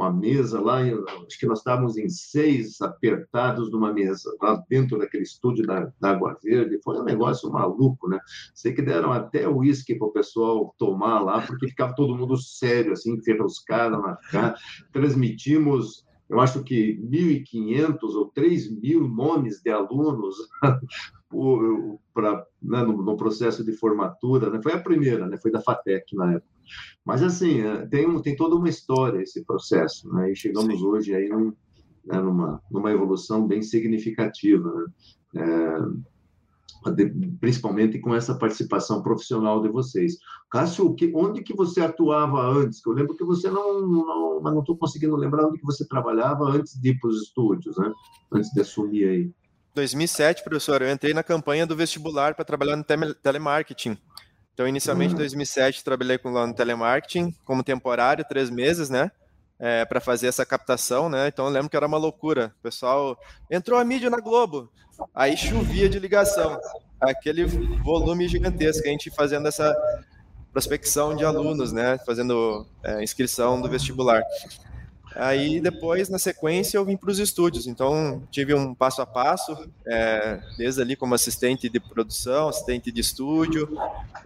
Speaker 2: Uma mesa lá, acho que nós estávamos em seis apertados numa mesa, lá dentro daquele estúdio da, da Água Verde, foi um negócio maluco, né? Sei que deram até uísque para o pessoal tomar lá, porque ficava todo mundo sério, assim, enferruscado na cara. Transmitimos eu acho que 1.500 ou 3.000 nomes de alunos <laughs> para né, no, no, processo de formatura, né? foi a primeira, né? foi da FATEC na época. Mas, assim, é, tem, tem toda uma história esse processo, né? e chegamos Sim. hoje aí num, né, numa, numa evolução bem significativa. Né? É, principalmente com essa participação profissional de vocês. Cássio, que, onde que você atuava antes? Eu lembro que você não, não mas não estou conseguindo lembrar onde que você trabalhava antes de ir para os estúdios, né? Antes de assumir aí.
Speaker 4: 2007, professor, eu entrei na campanha do vestibular para trabalhar no telemarketing. Então, inicialmente, em 2007, trabalhei com lá no telemarketing, como temporário, três meses, né? É, para fazer essa captação, né? Então, eu lembro que era uma loucura. O pessoal entrou a mídia na Globo, aí chovia de ligação, aquele volume gigantesco, a gente fazendo essa prospecção de alunos, né? Fazendo é, inscrição do vestibular. Aí depois, na sequência, eu vim para os estúdios. Então, tive um passo a passo, é, desde ali como assistente de produção, assistente de estúdio,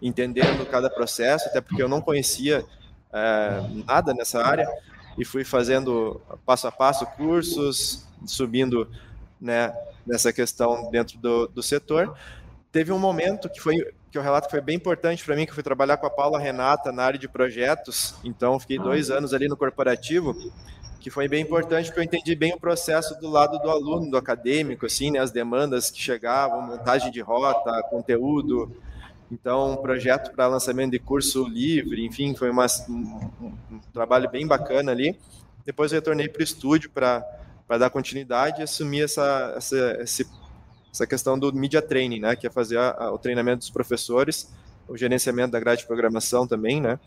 Speaker 4: entendendo cada processo, até porque eu não conhecia é, nada nessa área, e fui fazendo passo a passo cursos, subindo né, nessa questão dentro do, do setor. Teve um momento que foi que eu relato foi bem importante para mim, que eu fui trabalhar com a Paula Renata na área de projetos, então fiquei dois anos ali no corporativo, que foi bem importante porque eu entendi bem o processo do lado do aluno, do acadêmico, assim, né, as demandas que chegavam, montagem de rota, conteúdo, então um projeto para lançamento de curso livre, enfim, foi uma, um, um trabalho bem bacana ali. Depois eu retornei para o estúdio para dar continuidade e assumir essa, essa, esse essa questão do media training, né, que é fazer a, a, o treinamento dos professores, o gerenciamento da grade de programação também, né,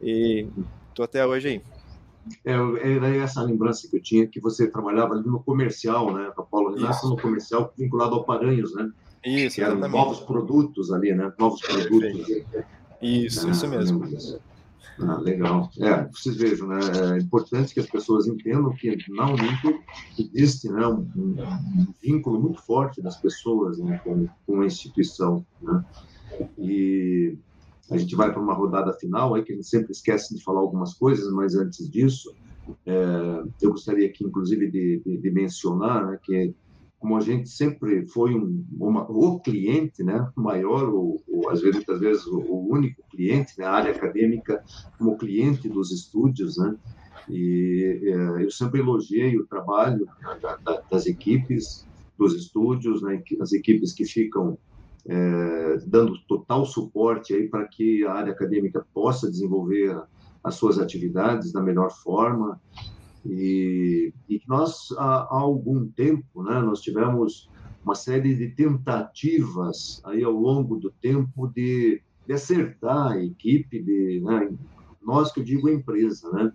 Speaker 4: e estou até hoje aí.
Speaker 2: É, era essa lembrança que eu tinha, que você trabalhava ali no comercial, né, com a Paulo Renato, no comercial vinculado ao Paranhos, né?
Speaker 4: Isso,
Speaker 2: que eram novos produtos ali, né? Novos produtos.
Speaker 4: Isso, ah, isso mesmo.
Speaker 2: Ah, legal. É, vocês vejam, né? É importante que as pessoas entendam que na Uninter existe né, um, um, vínculo muito forte das pessoas né, com, com a instituição. Né? E a gente vai para uma rodada final, aí que a gente sempre esquece de falar algumas coisas, mas antes disso, é, eu gostaria aqui, inclusive, de, de, de mencionar né, que como a gente sempre foi um, uma, o cliente, né, maior, ou, ou às vezes, muitas vezes, o, o único cliente, né, a área acadêmica como cliente dos estúdios, né, e é, eu sempre elogiei o trabalho da, da, das equipes dos estúdios, né, as equipes que ficam é, dando total suporte aí para que a área acadêmica possa desenvolver as suas atividades da melhor forma, e, e nós, há, há, algum tempo, né, nós tivemos uma série de tentativas aí ao longo do tempo de, de acertar a equipe, de, né, nós que eu digo empresa, né?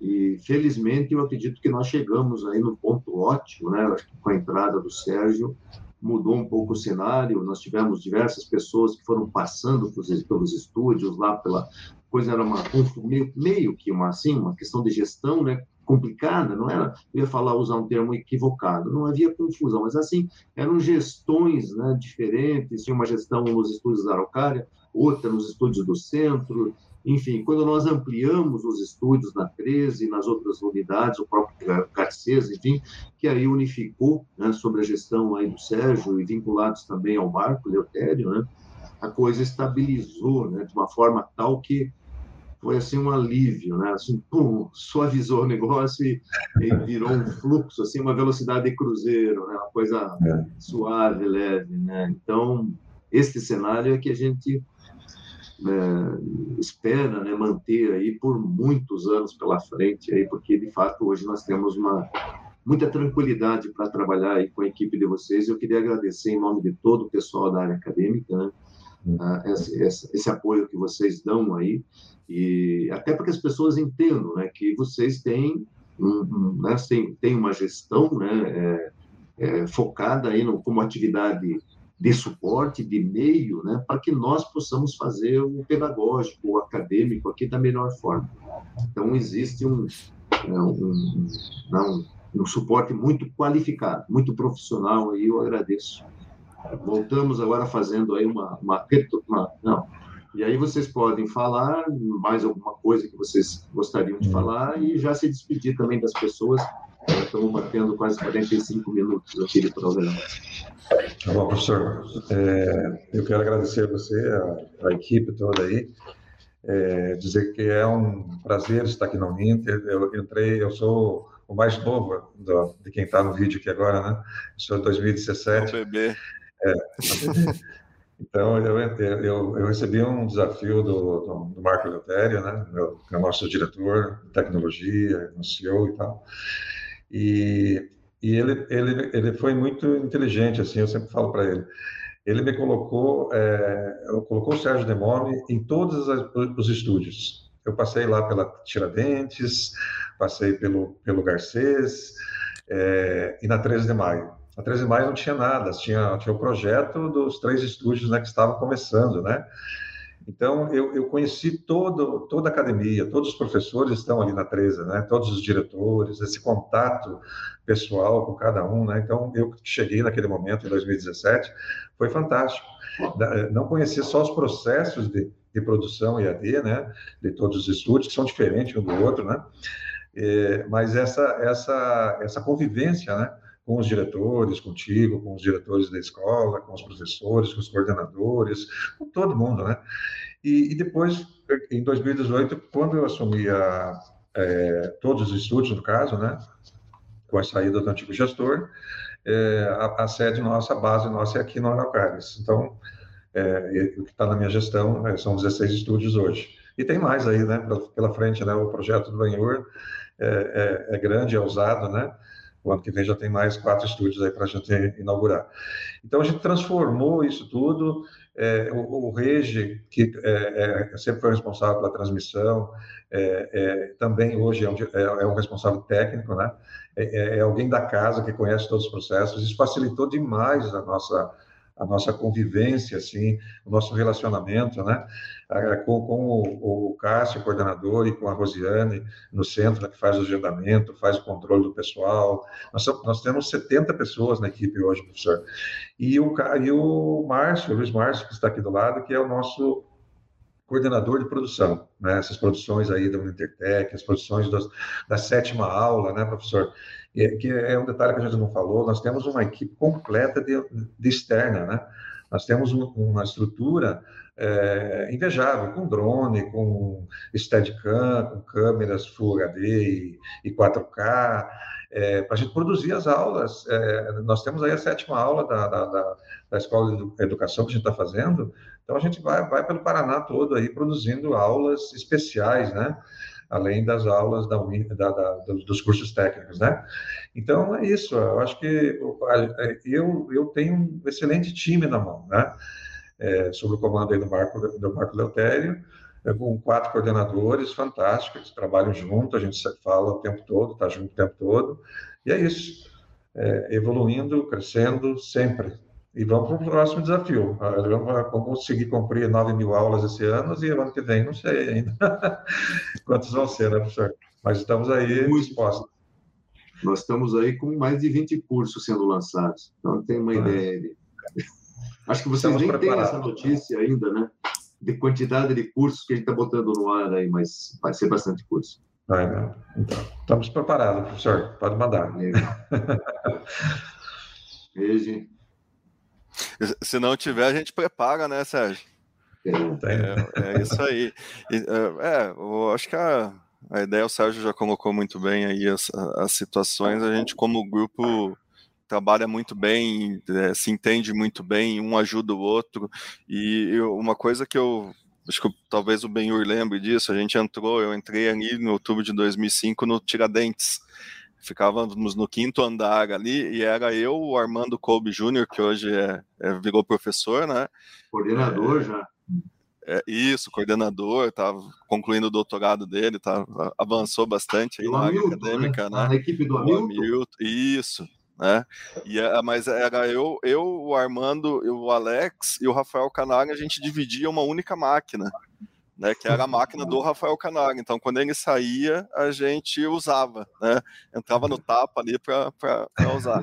Speaker 2: E felizmente eu acredito que nós chegamos aí no ponto ótimo, né? Acho que com a entrada do Sérgio mudou um pouco o cenário. Nós tivemos diversas pessoas que foram passando pelos estúdios lá pela coisa era uma meio, meio que uma assim uma questão de gestão, né? Complicada, não era, eu ia falar, usar um termo equivocado, não havia confusão, mas assim, eram gestões né, diferentes, tinha uma gestão nos estúdios da Araucária, outra nos estúdios do centro, enfim, quando nós ampliamos os estúdios na 13 e nas outras unidades, o próprio Garcês, enfim, que aí unificou né, sobre a gestão aí do Sérgio e vinculados também ao Marco Leutério, né, a coisa estabilizou né, de uma forma tal que foi assim um alívio, né? Assim, pum, suavizou o negócio e, e, virou um fluxo, assim, uma velocidade de cruzeiro, né? Uma coisa é. suave, leve, né? Então, este cenário é que a gente é, espera né, manter aí por muitos anos pela frente, aí, porque de fato hoje nós temos uma muita tranquilidade para trabalhar aí com a equipe de vocês. Eu queria agradecer em nome de todo o pessoal da área acadêmica, né? Hum. esse, esse, apoio que vocês dão aí e até para que as pessoas entendam né, que vocês têm, um, um, né, têm uma gestão né, é, é, focada aí no, como atividade de suporte, de meio, né, para que nós possamos fazer o pedagógico, o acadêmico aqui da melhor forma. Então, existe um, né, um, um, um suporte muito qualificado, muito profissional, e eu agradeço. Voltamos agora fazendo aí uma, uma, uma não, e aí vocês podem falar mais alguma coisa que vocês gostariam de hum. falar e já se despedir também das pessoas. estamos batendo quase 45 minutos aqui de programa.
Speaker 3: Tá bom, professor. É, eu quero agradecer a você, a, a equipe toda aí. É, dizer que é um prazer estar aqui na Uninter. Eu entrei, eu sou o mais novo do, de quem está no vídeo aqui agora, né? Sou de 2017.
Speaker 5: O bebê.
Speaker 3: É, Então, eu, eu, eu, recebi um desafio do, do, do Marco Leutério, né, meu, que é o nosso diretor de tecnologia, no CEO e tal. E, e ele, ele, ele foi muito inteligente, assim, eu sempre falo para ele. Ele me colocou, é, colocou o Sérgio Demone em todos os estúdios. Eu passei lá pela Tiradentes, passei pelo, pelo Garcês, é, e na 13 de Maio. Na 13 de Maio não tinha nada, tinha, tinha o projeto dos três estúdios né, que estavam começando, né? Então, eu, eu conheci todo, toda a academia, todos os professores estão ali na 13, né? Todos os diretores, esse contato pessoal com cada um, né? Então, eu cheguei naquele momento, em 2017, foi fantástico. Não conhecia só os processos de, de produção EAD, né? De todos os estúdios, que são diferentes um do outro, né? É, mas essa, essa, essa convivência, né? Com os diretores, contigo, com os diretores da escola, com os professores, com os coordenadores, com todo mundo, né? E, e depois, em 2018, quando eu assumi a, é, todos os estúdios, no caso, né? Com a saída do antigo gestor, é, a, a, sede nossa, a base nossa é aqui no Araucárias. Então, é, o que está na minha gestão é, são 16 estúdios hoje. E tem mais aí, né? Pela, pela frente, né? O projeto do Banhur é, é, é grande, é ousado, né? O ano que vem já tem mais quatro estúdios aí para a gente inaugurar. Então a gente transformou isso tudo. É, o, o Regi, que é, é, sempre foi responsável pela transmissão, é, é, também hoje é um, é, é um, responsável técnico, né? É, alguém da casa que conhece todos os processos. Isso facilitou demais a nossa a nossa convivência, assim, o nosso relacionamento, né, com, com o, o Cássio, coordenador, e com a Rosiane no centro, né, que faz o agendamento, faz o controle do pessoal. Nós, nós temos 70 pessoas na equipe hoje, professor. E o, e o Márcio, o Luiz Márcio, que está aqui do lado, que é o nosso coordenador de produção, né? Essas produções aí da Intertec, as produções das, da sétima aula, né, professor? E, que é um detalhe que a gente não falou, nós temos uma equipe completa de, de externa, né? Nós temos um, uma estrutura é, invejável, com drone, com Steadicam, com câmeras Full HD e, e 4K, é, para a gente produzir as aulas. É, nós temos aí a sétima aula da, da, da, da Escola de Educação que a gente está fazendo, então a gente vai, vai pelo Paraná todo aí produzindo aulas especiais, né? Além das aulas da, da, da, dos cursos técnicos, né? Então é isso. Eu acho que eu eu tenho um excelente time na mão, né? É, sob o comando aí do Marco do Marco Leutério, é, com quatro coordenadores fantásticos trabalham junto. A gente fala o tempo todo, está junto o tempo todo. E é isso. É, evoluindo, crescendo sempre. E vamos para o próximo desafio. Ah, vamos conseguir cumprir 9 mil aulas esse ano e ano que vem, não sei ainda <laughs> quantos vão ser, né, professor? Mas estamos aí dispostos.
Speaker 2: Nós estamos aí com mais de 20 cursos sendo lançados. Então, tem uma ah. ideia. <laughs> Acho que vocês nem têm essa notícia ainda, né? De quantidade de cursos que a gente está botando no ar aí, mas vai ser bastante curso.
Speaker 3: Vai, né? Então, estamos preparados, professor. Pode mandar.
Speaker 2: Beijo. <laughs> <laughs>
Speaker 5: Se não tiver, a gente prepara, né, Sérgio? É, é isso aí. É, é, eu acho que a, a ideia o Sérgio já colocou muito bem aí as, as situações. A gente, como grupo, trabalha muito bem, é, se entende muito bem, um ajuda o outro. E eu, uma coisa que eu acho que talvez o Benhur lembre disso, a gente entrou, eu entrei ali no outubro de 2005 no Tiradentes ficávamos no quinto andar ali, e era eu, o Armando Kolbe Júnior, que hoje é, é, virou professor, né?
Speaker 2: Coordenador é, já.
Speaker 5: É, isso, coordenador, estava concluindo o doutorado dele, tá, avançou bastante aí na área né? acadêmica, né?
Speaker 2: né? Na equipe do Hamilton. Hamilton.
Speaker 5: Isso, né? E, é, mas era eu, eu, o Armando, o Alex e o Rafael Canário, a gente dividia uma única máquina né, que era a máquina do Rafael Canário. Então, quando ele saía, a gente usava, né, entrava no tapa ali para usar.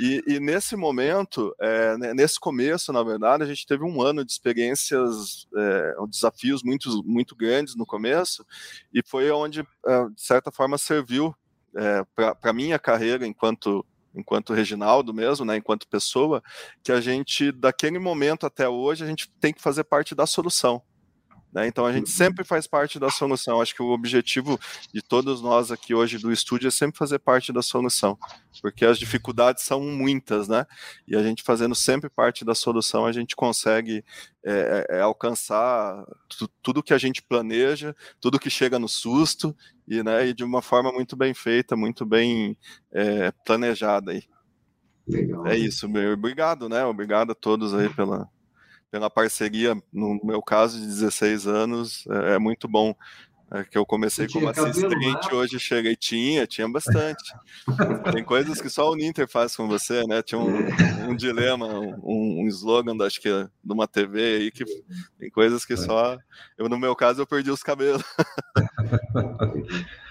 Speaker 5: E, e, nesse momento, é, nesse começo, na verdade, a gente teve um ano de experiências, é, desafios muito, muito grandes no começo, e foi onde, é, de certa forma, serviu é, para a minha carreira enquanto enquanto Reginaldo mesmo, né, enquanto pessoa, que a gente, daquele momento até hoje, a gente tem que fazer parte da solução Né? Então a gente uhum. sempre faz parte da solução. Acho que o objetivo de todos nós aqui hoje do estúdio é sempre fazer parte da solução, porque as dificuldades são muitas, né? E a gente fazendo sempre parte da solução, a gente consegue é, é, alcançar tudo que a gente planeja, tudo que chega no susto e, né, e de uma forma muito bem feita, muito bem é, planejada aí. Legal. É isso, obrigado, né? Obrigado a todos aí pela, pela parceria, no meu caso, de 16 anos, é, é muito bom. É que eu comecei como assistente, cabelo, hoje cheguei, tinha, tinha bastante. Tem coisas que só o Ninter faz com você, né? Tinha um, é. um dilema, um, um slogan, acho que de uma TV aí, que tem coisas que é. só. Eu, no meu caso, eu perdi os cabelos. <laughs>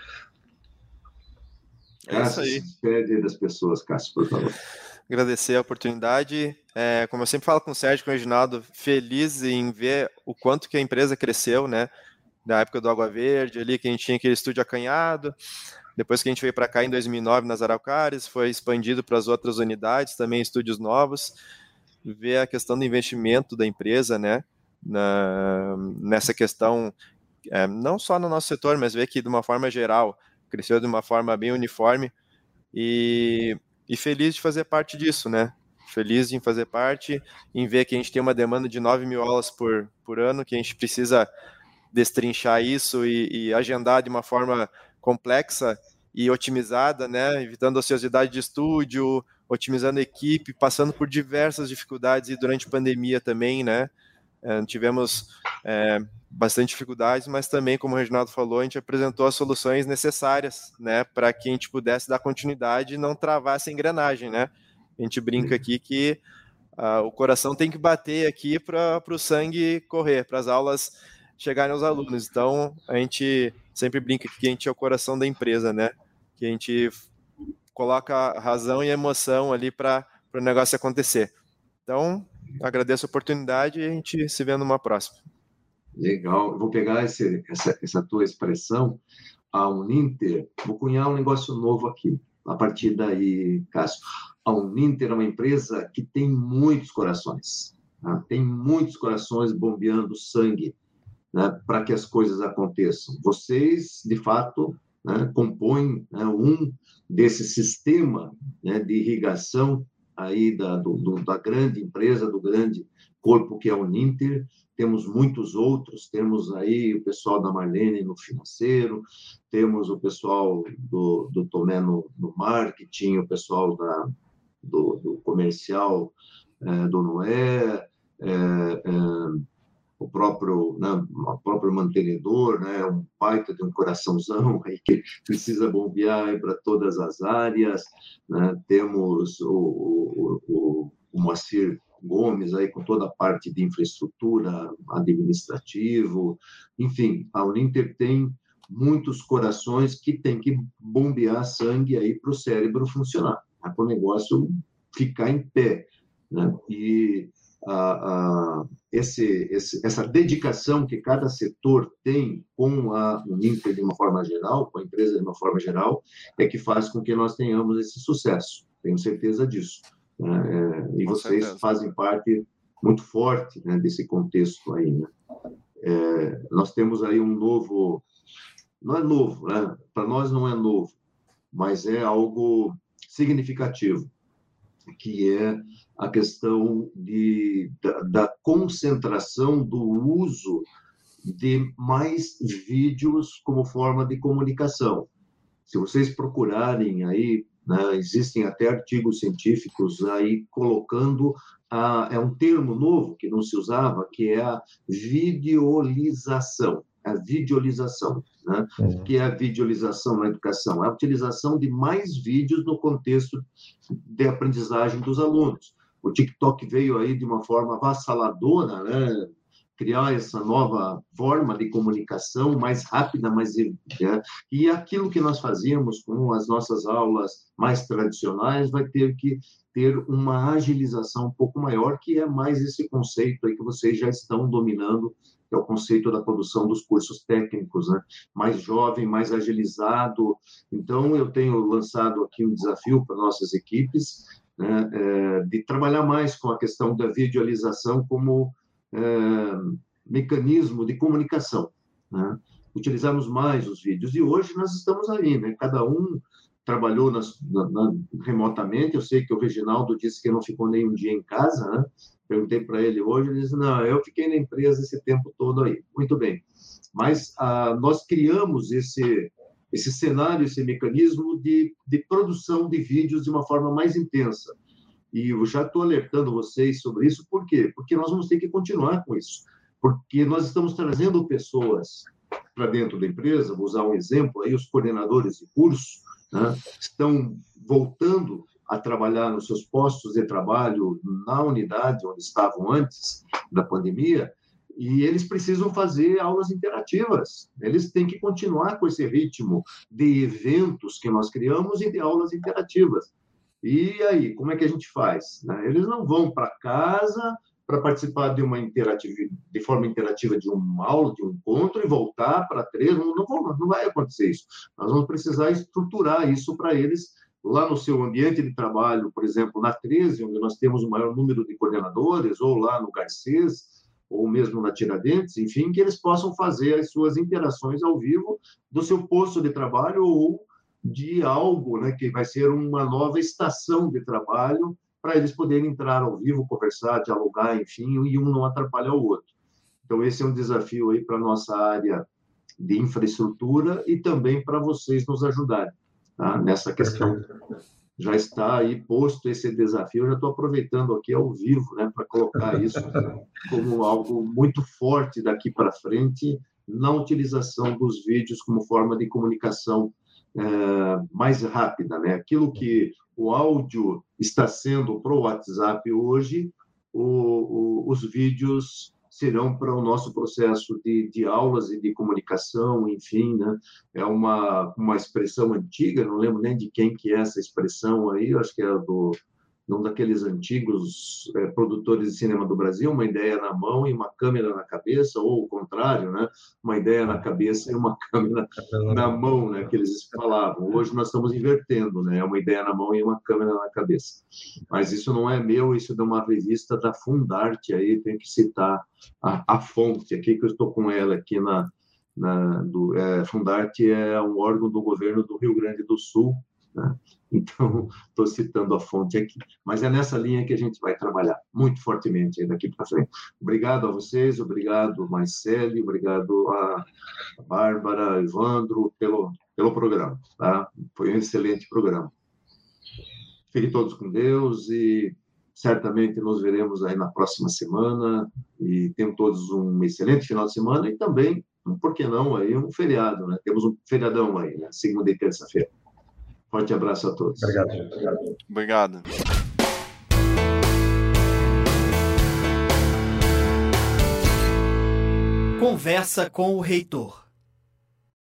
Speaker 2: É isso aí. Pede das pessoas, Cássio, por favor
Speaker 4: agradecer a oportunidade. É, como eu sempre falo com o Sérgio com o Reginaldo, feliz em ver o quanto que a empresa cresceu, né? Da época do Água Verde, ali que a gente tinha aquele estúdio acanhado. Depois que a gente veio para cá em 2009 nas Araucárias, foi expandido para as outras unidades, também estúdios novos. Ver a questão do investimento da empresa, né? Na, nessa questão, é, não só no nosso setor, mas ver que de uma forma geral, cresceu de uma forma bem uniforme. E e feliz de fazer parte disso, né? Feliz em fazer parte, em ver que a gente tem uma demanda de 9 mil aulas por, por ano, que a gente precisa destrinchar isso e, e agendar de uma forma complexa e otimizada, né? Evitando ociosidade de estúdio, otimizando a equipe, passando por diversas dificuldades e durante a pandemia também, né? É, tivemos é, bastante dificuldades, mas também, como o Reginaldo falou, a gente apresentou as soluções necessárias, né, para que a gente pudesse dar continuidade e não travar essa engrenagem, né? A gente brinca aqui que uh, o coração tem que bater aqui para o sangue correr, para as aulas chegarem aos alunos. Então, a gente sempre brinca que a gente é o coração da empresa, né? Que a gente coloca razão e emoção ali para o negócio acontecer. Então, agradeço a oportunidade e a gente se vê numa próxima.
Speaker 2: Legal. vou pegar esse, essa, essa tua expressão, a Uninter, vou cunhar um negócio novo aqui. A partir daí, Cássio, a Uninter é uma empresa que tem muitos corações. Tá? Tem muitos corações bombeando sangue né, para que as coisas aconteçam. Vocês, de fato, né, compõem né, um desse sistema né, de irrigação aí da, do, do, da grande empresa, do grande corpo que é o Ninter, temos muitos outros, temos aí o pessoal da Marlene no financeiro, temos o pessoal do, do Tomé no, no marketing, o pessoal da, do, do comercial é, do Noé, é, é, o próprio, né, o próprio mantenedor, né, um baita de um coraçãozão aí que <laughs> precisa bombear para todas as áreas, né, temos o, o, o, Moacir Gomes aí com toda a parte de infraestrutura, administrativo, enfim, a Uninter tem muitos corações que tem que bombear sangue aí para o cérebro funcionar, para o negócio ficar em pé, né? E a, a, esse, esse, essa dedicação que cada setor tem com a Uninter de uma forma geral, com a empresa de uma forma geral, é que faz com que nós tenhamos esse sucesso. Tenho certeza disso. Né? É, e Com vocês certeza. fazem parte muito forte né, desse contexto aí. Né? É, nós temos aí um novo, não é novo, né? para nós não é novo, mas é algo significativo, que é a questão de, da, da concentração do uso de mais vídeos como forma de comunicação. Se vocês procurarem aí né? Existem até artigos científicos aí colocando a, é um termo novo que não se usava, que é a videolização. A videolização, né? Uhum. que é a videolização na educação, é a utilização de mais vídeos no contexto de aprendizagem dos alunos. O TikTok veio aí de uma forma avassaladora, né? criar essa nova forma de comunicação mais rápida, mais né? e aquilo que nós fazíamos com as nossas aulas mais tradicionais vai ter que ter uma agilização um pouco maior, que é mais esse conceito aí que vocês já estão dominando, que é o conceito da produção dos cursos técnicos, né? Mais jovem, mais agilizado. Então, eu tenho lançado aqui um desafio para nossas equipes, né? É, de trabalhar mais com a questão da visualização como mecanismo de comunicação, né? utilizarmos mais os vídeos. E hoje nós estamos aí, né? cada um trabalhou nas, na, na, remotamente. Eu sei que o Reginaldo disse que não ficou nem um dia em casa, né? Perguntei para ele hoje, ele disse: Não, eu fiquei na empresa esse tempo todo aí. Muito bem. Mas ah, nós criamos esse, esse cenário, esse mecanismo de, de produção de vídeos de uma forma mais intensa. E eu já estou alertando vocês sobre isso, por quê? Porque nós vamos ter que continuar com isso. Porque nós estamos trazendo pessoas para dentro da empresa, vou usar um exemplo aí, os coordenadores de curso, né, estão voltando a trabalhar nos seus postos de trabalho na unidade onde estavam antes da pandemia, e eles precisam fazer aulas interativas. Eles têm que continuar com esse ritmo de eventos que nós criamos e de aulas interativas. E aí, como é que a gente faz? Né? Eles não vão para casa para participar de uma interativa, de forma interativa de uma aula, de um encontro e voltar para três, não, não, vai acontecer isso. Nós vamos precisar estruturar isso para eles lá no seu ambiente de trabalho, por exemplo, na 13, onde nós temos o maior número de coordenadores, ou lá no Garcês, ou mesmo na Tiradentes, enfim, que eles possam fazer as suas interações ao vivo do seu posto de trabalho ou de algo, né, que vai ser uma nova estação de trabalho para eles poderem entrar ao vivo, conversar, dialogar, enfim, e um não atrapalhar o outro. Então, esse é um desafio aí para a nossa área de infraestrutura e também para vocês nos ajudarem tá? nessa questão. Já está aí posto esse desafio, eu já estou aproveitando aqui ao vivo né, para colocar isso como algo muito forte daqui para frente na utilização dos vídeos como forma de comunicação é, mais rápida. Né? Aquilo que o áudio está sendo para o WhatsApp hoje, o, o, os vídeos serão para o nosso processo de, de aulas e de comunicação, enfim, né? É uma, uma expressão antiga, não lembro nem de quem que é essa expressão aí, acho que é do num daqueles antigos é, produtores de cinema do Brasil, uma ideia na mão e uma câmera na cabeça, ou o contrário, né? uma ideia na cabeça e uma <laughs> câmera na mão, né? que eles falavam. Hoje nós estamos invertendo, né? é uma ideia na mão e uma câmera na cabeça. Mas isso não é meu, isso é de uma revista da Fundarte, aí tem que citar a, a fonte, aqui que eu estou com ela aqui na, na do, é, Fundarte é um órgão do governo do Rio Grande do Sul, né? <laughs> Então, estou citando a fonte aqui. Mas é nessa linha que a gente vai trabalhar muito fortemente daqui para frente. Obrigado a vocês, obrigado, Marcele, obrigado a Bárbara, Evandro, pelo, pelo programa. Tá? Foi um excelente programa. Fiquem todos com Deus e certamente nos veremos aí na próxima semana e tenham todos um excelente final de semana e também, por que não, aí um feriado, né? Temos um feriadão aí, né? segunda e terça-feira. Forte abraço a todos.
Speaker 5: Obrigado. Obrigado.
Speaker 1: Conversa com o reitor.